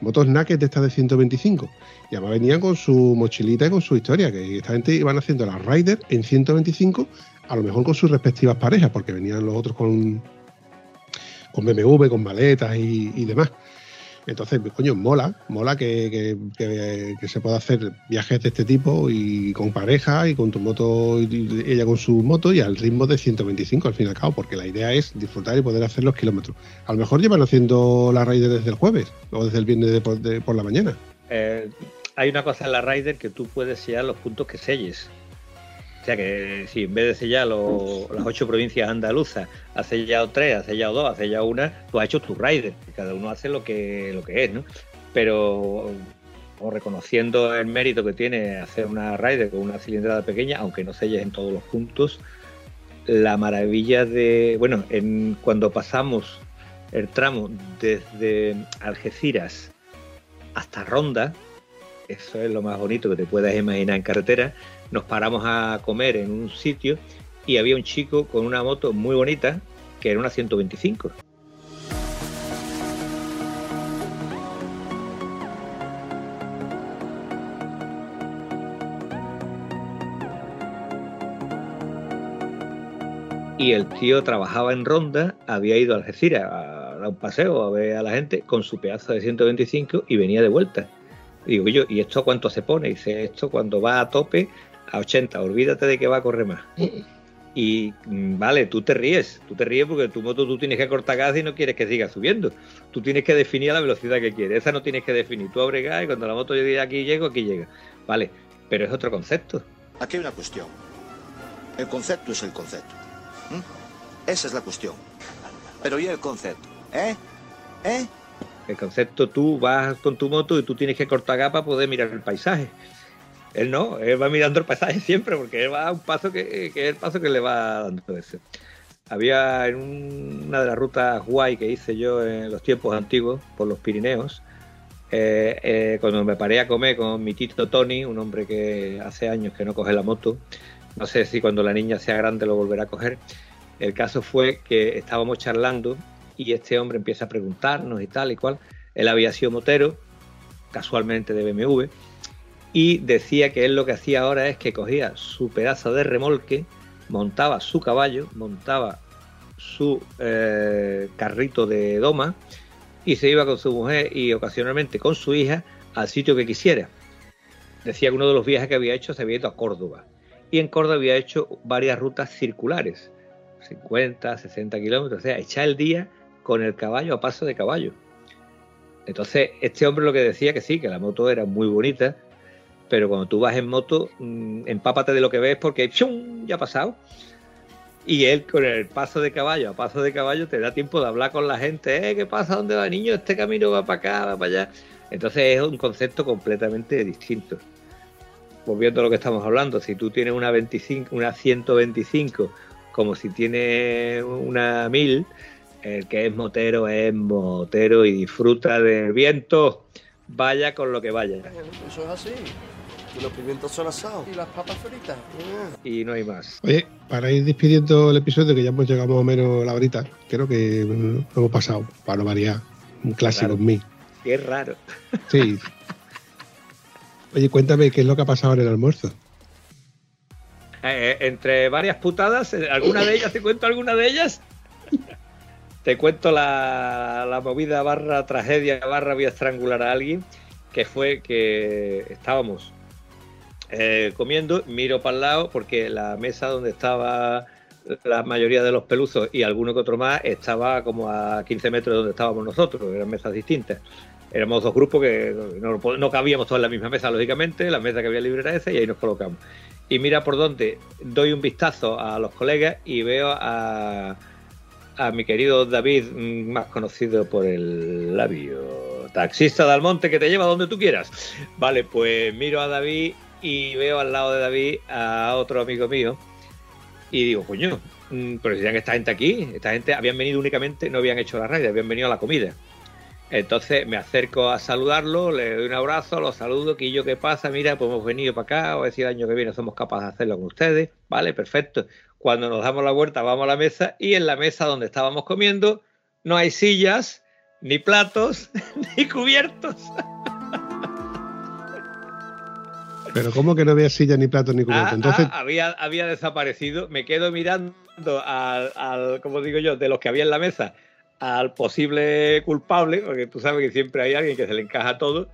S2: Motos naked de estas de 125. Y además venían con su mochilita y con su historia, que esta gente iban haciendo las Rider en 125, a lo mejor con sus respectivas parejas, porque venían los otros con, con BMW, con maletas y, demás. Entonces, coño, mola, mola que, que, se pueda hacer viajes de este tipo y con pareja y con tu moto, ella con su moto y al ritmo de 125 al fin y al cabo, porque la idea es disfrutar y poder hacer los kilómetros. A lo mejor llevan haciendo la Raider desde el jueves o desde el viernes de, por, de, por la mañana.
S1: Eh, hay una cosa en la Raider que tú puedes sellar los puntos que selles. Sea que si en vez de sellar las ocho provincias andaluzas, has sellado tres, has sellado dos, has sellado una, tú has hecho tu rider. Cada uno hace lo que, lo que es, ¿no? Pero o reconociendo el mérito que tiene hacer una rider con una cilindrada pequeña, aunque no selles en todos los puntos, la maravilla de, bueno, en, cuando pasamos el tramo desde Algeciras hasta Ronda, eso es lo más bonito que te puedas imaginar en carretera, nos paramos a comer en un sitio y había un chico con una moto muy bonita que era una 125. Y el tío trabajaba en Ronda, había ido a Algeciras a dar un paseo, a ver a la gente, con su pedazo de 125 y venía de vuelta. Digo yo, ¿y esto cuánto se pone? Dice, esto cuando va a tope, a 80, olvídate de que va a correr más. Y mm, vale, tú te ríes, tú te ríes porque tu moto tú tienes que cortar gas y no quieres que siga subiendo. Tú tienes que definir la velocidad que quieres, esa no tienes que definir. Tú abres gas y cuando la moto llegue aquí llego, aquí llega. Vale, pero es otro concepto.
S8: Aquí hay una cuestión. El concepto es el concepto. ¿Mm? Esa es la cuestión. Pero ¿y el concepto? ¿Eh? ¿Eh?
S1: El concepto, tú vas con tu moto y tú tienes que cortar gas para poder mirar el paisaje. Él no, él va mirando el paisaje siempre porque él va a un paso que, que es el paso que le va dando ese. Había en una de las rutas guay que hice yo en los tiempos antiguos por los Pirineos, eh, eh, cuando me paré a comer con mi tito Tony, un hombre que hace años que no coge la moto, no sé si cuando la niña sea grande lo volverá a coger. El caso fue que estábamos charlando y este hombre empieza a preguntarnos y tal y cual. Él había sido motero, casualmente de BMW, y decía que él lo que hacía ahora es que cogía su pedazo de remolque, montaba su caballo, montaba su eh, carrito de doma y se iba con su mujer y ocasionalmente con su hija al sitio que quisiera. Decía que uno de los viajes que había hecho se había ido a Córdoba y en Córdoba había hecho varias rutas circulares, 50, 60 kilómetros, o sea, echar el día con el caballo a paso de caballo. Entonces, este hombre lo que decía que sí, que la moto era muy bonita, pero cuando tú vas en moto, mmm, empápate de lo que ves porque ¡chum! ya ha pasado. Y él con el paso de caballo a paso de caballo te da tiempo de hablar con la gente, ¿eh? ¿Qué pasa? ¿Dónde va niño? Este camino va para acá, va para allá. Entonces es un concepto completamente distinto. Volviendo a lo que estamos hablando, si tú tienes una 25, una 125, como si tienes una 1000, el que es motero es motero y disfruta del viento, vaya con lo que vaya.
S3: Eso es así. Y los pimientos son asados. Y las papas fritas.
S1: Y no hay más.
S2: Oye, para ir despidiendo el episodio, que ya hemos llegado más o menos a la horita, creo que mm, lo hemos pasado, para no variar. Un clásico en mí.
S1: Qué raro.
S2: Sí. Oye, cuéntame qué es lo que ha pasado en el almuerzo.
S1: Eh, entre varias putadas, eh, ¿alguna de ellas? ¿Te cuento alguna de ellas? Te cuento la, movida barra tragedia barra voy a estrangular a alguien, que fue que estábamos eh, comiendo, miro para el lado porque la mesa donde estaba la mayoría de los peluzos y alguno que otro más estaba como a 15 metros de donde estábamos nosotros, eran mesas distintas. Éramos dos grupos que no, no cabíamos todos en la misma mesa, lógicamente, la mesa que había libre era esa y ahí nos colocamos. Y mira por dónde doy un vistazo a los colegas y veo a, a mi querido David, mm, más conocido por el labio, taxista de Almonte que te lleva donde tú quieras. Vale, pues miro a David y veo al lado de David a otro amigo mío y digo, coño, mm, pero decían que esta gente aquí, esta gente habían venido únicamente, no habían hecho la raid, habían venido a la comida. Entonces me acerco a saludarlo, le doy un abrazo, lo saludo, que yo qué pasa, mira, pues hemos venido para acá, o decir el año que viene somos capaces de hacerlo con ustedes, vale, perfecto. Cuando nos damos la vuelta vamos a la mesa y en la mesa donde estábamos comiendo no hay sillas, ni platos, ni cubiertos.
S2: Pero ¿cómo que no había silla ni platos ni cubierto?
S1: Ah,
S2: Entonces,
S1: ah, había, había desaparecido. Me quedo mirando al, al, como digo yo, de los que había en la mesa, al posible culpable, porque tú sabes que siempre hay alguien que se le encaja todo,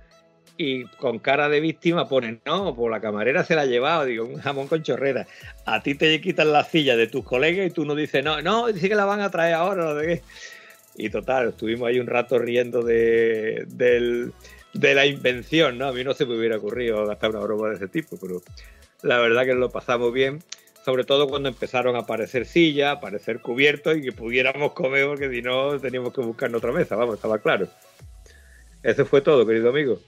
S1: y con cara de víctima pone, no, pues la camarera se la ha llevado, digo, un jamón con chorrera. A ti te quitan la silla de tus colegas y tú no dices, no, no, dice que la van a traer ahora, no. Y total, estuvimos ahí un rato riendo de, de la invención, ¿no? A mí no se me hubiera ocurrido gastar una broma de ese tipo, pero la verdad que lo pasamos bien, sobre todo cuando empezaron a aparecer sillas, a aparecer cubiertos y que pudiéramos comer, porque si no teníamos que buscar otra mesa, vamos, estaba claro. Eso fue todo, querido amigo.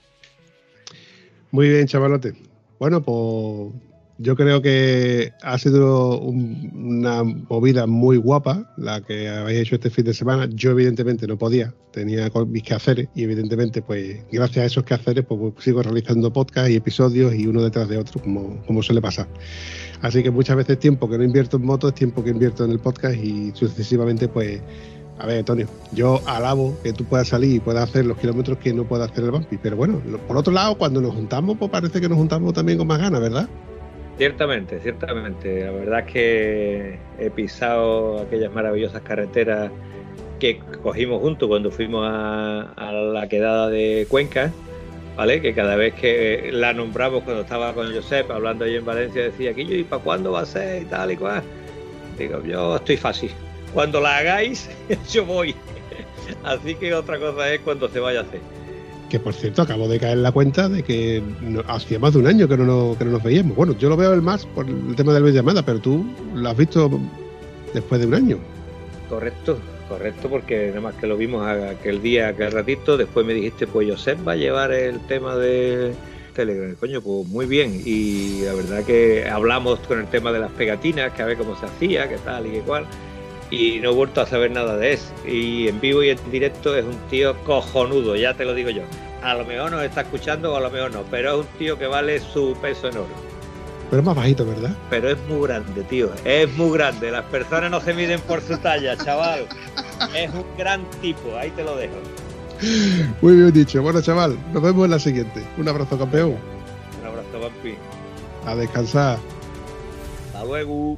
S2: Muy bien, chavalote. Bueno, pues Yo creo que ha sido un- una movida muy guapa la que habéis hecho este fin de semana. Yo evidentemente no podía, tenía mis quehaceres y evidentemente pues gracias a esos quehaceres pues, pues, sigo realizando podcast y episodios y uno detrás de otro como, como suele pasar. Así que muchas veces tiempo que no invierto en moto es tiempo que invierto en el podcast y sucesivamente pues... A ver, Antonio, yo alabo que tú puedas salir y puedas hacer los kilómetros que no pueda hacer el Bumpy, pero bueno, por otro lado, cuando nos juntamos, pues parece que nos juntamos también con más ganas, ¿verdad?
S1: Ciertamente, ciertamente. La verdad es que he pisado aquellas maravillosas carreteras que cogimos juntos cuando fuimos a, la quedada de Cuenca, ¿vale? Que cada vez que la nombramos cuando estaba con Josep hablando allí en Valencia decía, aquí ¿y para cuándo va a ser y tal y cual? Digo, yo estoy fácil. Cuando la hagáis, yo voy. Así que otra cosa es cuando se vaya a hacer.
S2: Que por cierto, acabo de caer en la cuenta de que no- hacía más de un año que no, nos, que no nos veíamos. Bueno, yo lo veo el más por el tema de la llamada, pero tú lo has visto después de un año.
S1: Correcto, correcto, porque nada más que lo vimos aquel día, aquel ratito, después me dijiste, pues Josep va a llevar el tema de Telegram. Coño, pues muy bien. Y la verdad que hablamos con el tema de las pegatinas, que a ver cómo se hacía, qué tal y qué cual. Y no he vuelto a saber nada de eso. Y en vivo y en directo es un tío cojonudo, ya te lo digo yo. A lo mejor nos está escuchando o a lo mejor no, pero es un tío que vale su peso en oro.
S2: Pero es más bajito, ¿verdad?
S1: Pero es muy grande, tío. Es muy grande. Las personas no se miden por su talla, chaval. Es un gran tipo. Ahí te lo dejo.
S2: Muy bien dicho. Bueno, chaval, nos vemos en la siguiente. Un abrazo, campeón.
S1: Un abrazo, Vampi.
S2: A descansar.
S1: Hasta luego.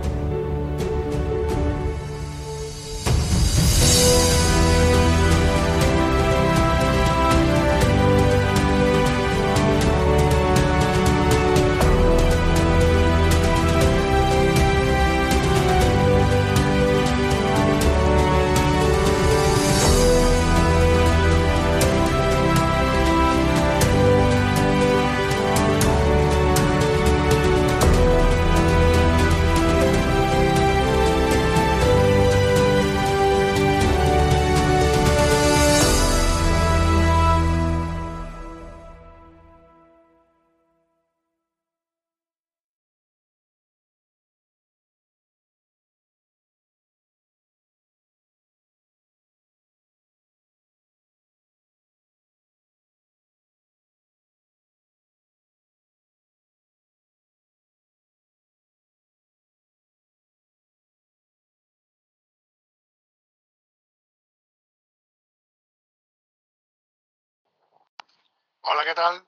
S2: Hola, ¿qué tal?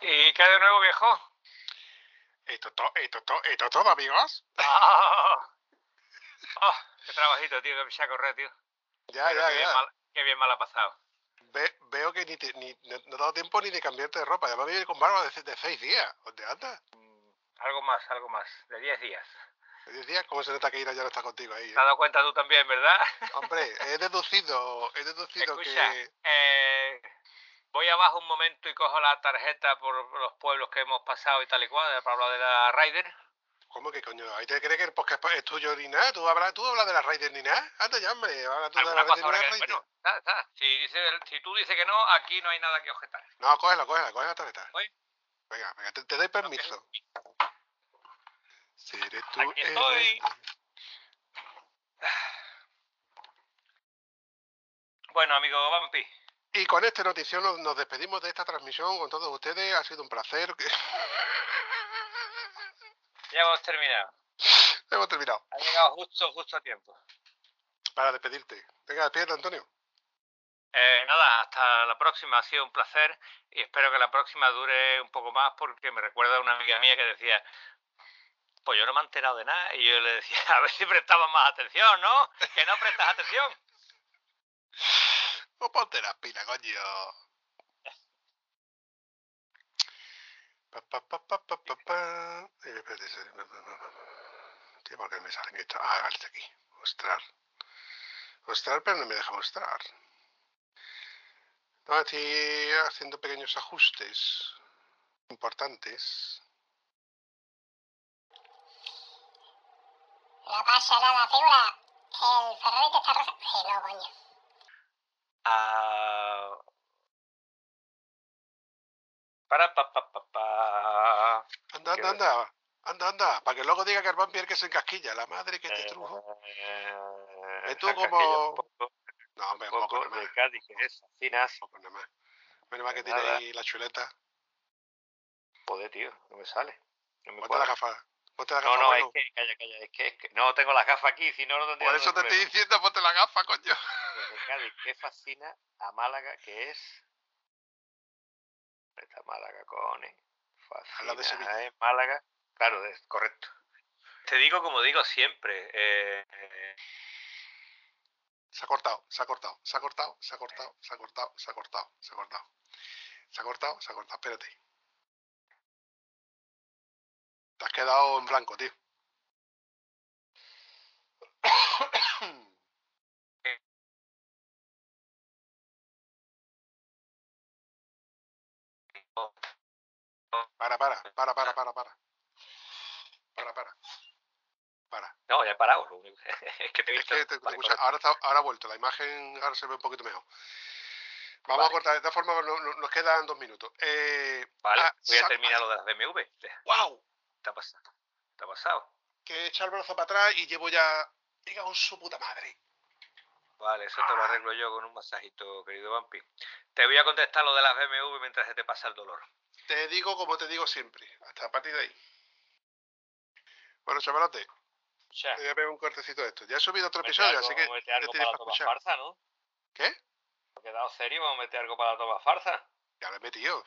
S7: ¿Y qué hay de nuevo, viejo?
S2: Esto, to- esto, to- esto todo, amigos.
S7: Ah, Ah, qué trabajito, tío, que me eché a correr, tío.
S2: Ya,
S7: Pero qué, bien mal, qué bien mal ha pasado.
S2: Ve- veo que ni, te- ni no te ha dado tiempo ni de cambiarte de ropa. Además, vive con barba de, de seis días. ¿Dónde andas?
S7: Algo más, algo más, de 10 días.
S2: ¿De diez días? ¿Cómo se nota que Ira ya no está contigo ahí?
S7: ¿Te
S2: eh?
S7: has dado cuenta tú también, verdad?
S2: Hombre, he deducido, he deducido
S7: Escucha,
S2: que...
S7: eh, voy abajo un momento y cojo la tarjeta por los pueblos que hemos pasado y tal y cual, para hablar de la Ryder.
S2: ¿Cómo que coño? ¿Ahí te crees que el podcast es tuyo ni nada? ¿Tú hablas, tú hablas de la Raider ni nada? Anda ya, hombre. Habla tú de la Raider ni Raider.
S7: Bueno, está, está. Si, dice, si tú dices que no, aquí no hay nada que objetar.
S2: No, cógela, cógela, cógela la tarjeta.
S7: Voy.
S2: Venga, venga, te, te doy permiso. Seré tú
S7: Aquí estoy. Bueno, amigo Vampi,
S2: Y con esta notición nos, nos despedimos de esta transmisión con todos ustedes. Ha sido un placer.
S7: ya hemos terminado.
S2: Hemos terminado.
S7: Ha llegado justo, justo a tiempo.
S2: Para despedirte. Venga, despídete, Antonio.
S7: Eh, nada, hasta la próxima. Ha sido un placer y espero que la próxima dure un poco más porque me recuerda a una amiga mía que decía, pues yo no me he enterado de nada y yo le decía, a ver si prestamos más atención, ¿no? Que no prestas atención.
S2: Pues ponte las pilas, coño. Pa, pa, pa, pa, pa, pa, pa. Eh, ¿por qué me sale esto? Ah, vale, aquí. Mostrar. Mostrar, pero no me deja mostrar. No, estoy haciendo pequeños ajustes. importantes.
S5: No pasa nada, figura. El Ferrari te está rozando. Eh, no, coño.
S1: Ah. Para pa pa pa pa.
S2: Anda,
S1: ¿Qué
S2: anda, anda. Anda, anda. Para que luego diga que el vampiro que se encasquilla. La madre que te
S1: Eh,
S2: trujo.
S1: eh,
S2: ¿Y tú como-
S1: poco,
S2: No, hombre,
S1: un
S2: poco
S1: poco
S2: nada más.
S1: de Cádiz, que es finas.
S2: Poco nada más. Menos mal que tiene ahí la chuleta.
S1: Joder, tío, no me sale. No me
S2: Ponte la
S1: cuadra.
S2: Gafa. Ponte la
S1: No,
S2: gafa,
S1: no,
S2: bueno.
S1: es que, calla, calla, es que, es que no tengo las gafas aquí, si no, no tendría
S2: Por eso te estoy diciendo, ponte la gafa, coño.
S1: Desde Cádiz, que fascina a Málaga, que es. Esta Málaga,
S2: de
S1: Fascina
S2: Sevilla.
S1: es Málaga. Claro, es correcto. Te digo como digo siempre. eh, eh,
S2: Se ha cortado, se ha cortado, se ha cortado, se ha cortado, se ha cortado, se ha cortado, se ha cortado. Se ha cortado, se ha cortado. Espérate. Te has quedado en blanco, tío. Para, para, para, para, para, para. Para, para. Para.
S1: no, ya he parado. lo único- es que te he
S2: Es
S1: visto.
S2: que te- te
S1: Vale,
S2: escucha-
S1: correcto.
S2: ahora, está, ahora ha vuelto, la imagen ahora se ve un poquito mejor. Vamos a cortar, de esta forma no- no- nos quedan dos minutos. Eh,
S1: Vale,
S2: ah,
S1: voy a terminar lo de las BMW. Te,
S2: ¡Wow!
S1: Te ha pasado. ¿Te ha pasado?
S2: Que he echado el brazo para atrás y llevo ya. Diga con su puta madre.
S1: Vale, eso te lo arreglo yo con un masajito, querido Vampi. Te voy a contestar lo de las BMW mientras se te pasa el dolor.
S2: Te digo como te digo siempre. Hasta a partir de ahí. Bueno, chavalote,
S1: O sea,
S2: voy a pegar un cortecito de esto. Ya he subido otro episodio,
S1: algo-
S2: así que
S1: vamos a meter algo
S2: ya
S1: para
S2: para
S1: la toma farsa, ¿no?
S2: ¿Qué?
S1: ¿Ha quedado serio? Vamos a meter algo para la toma farsa.
S2: Ya lo he metido.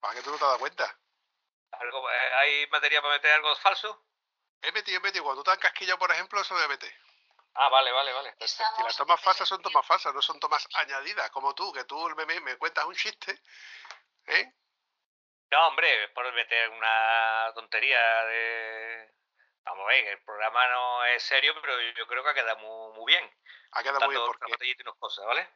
S2: Para que tú no te das cuenta.
S1: ¿Algo, eh, ¿Hay materia para meter algo falso?
S2: He metido, he metido. Cuando tú te has casquillado, por ejemplo, eso lo he metido.
S1: Ah, vale, vale, vale.
S2: Y las tomas falsas son tomas falsas, no son tomas añadidas, como tú, que tú me, me, me cuentas un chiste, ¿eh?
S1: No, hombre, es por meter una tontería de... Vamos a ver, que el programa no es serio, pero yo creo que ha quedado muy, muy bien.
S2: Ha quedado muy bien porque
S1: otra botellita y unas cosas, ¿vale?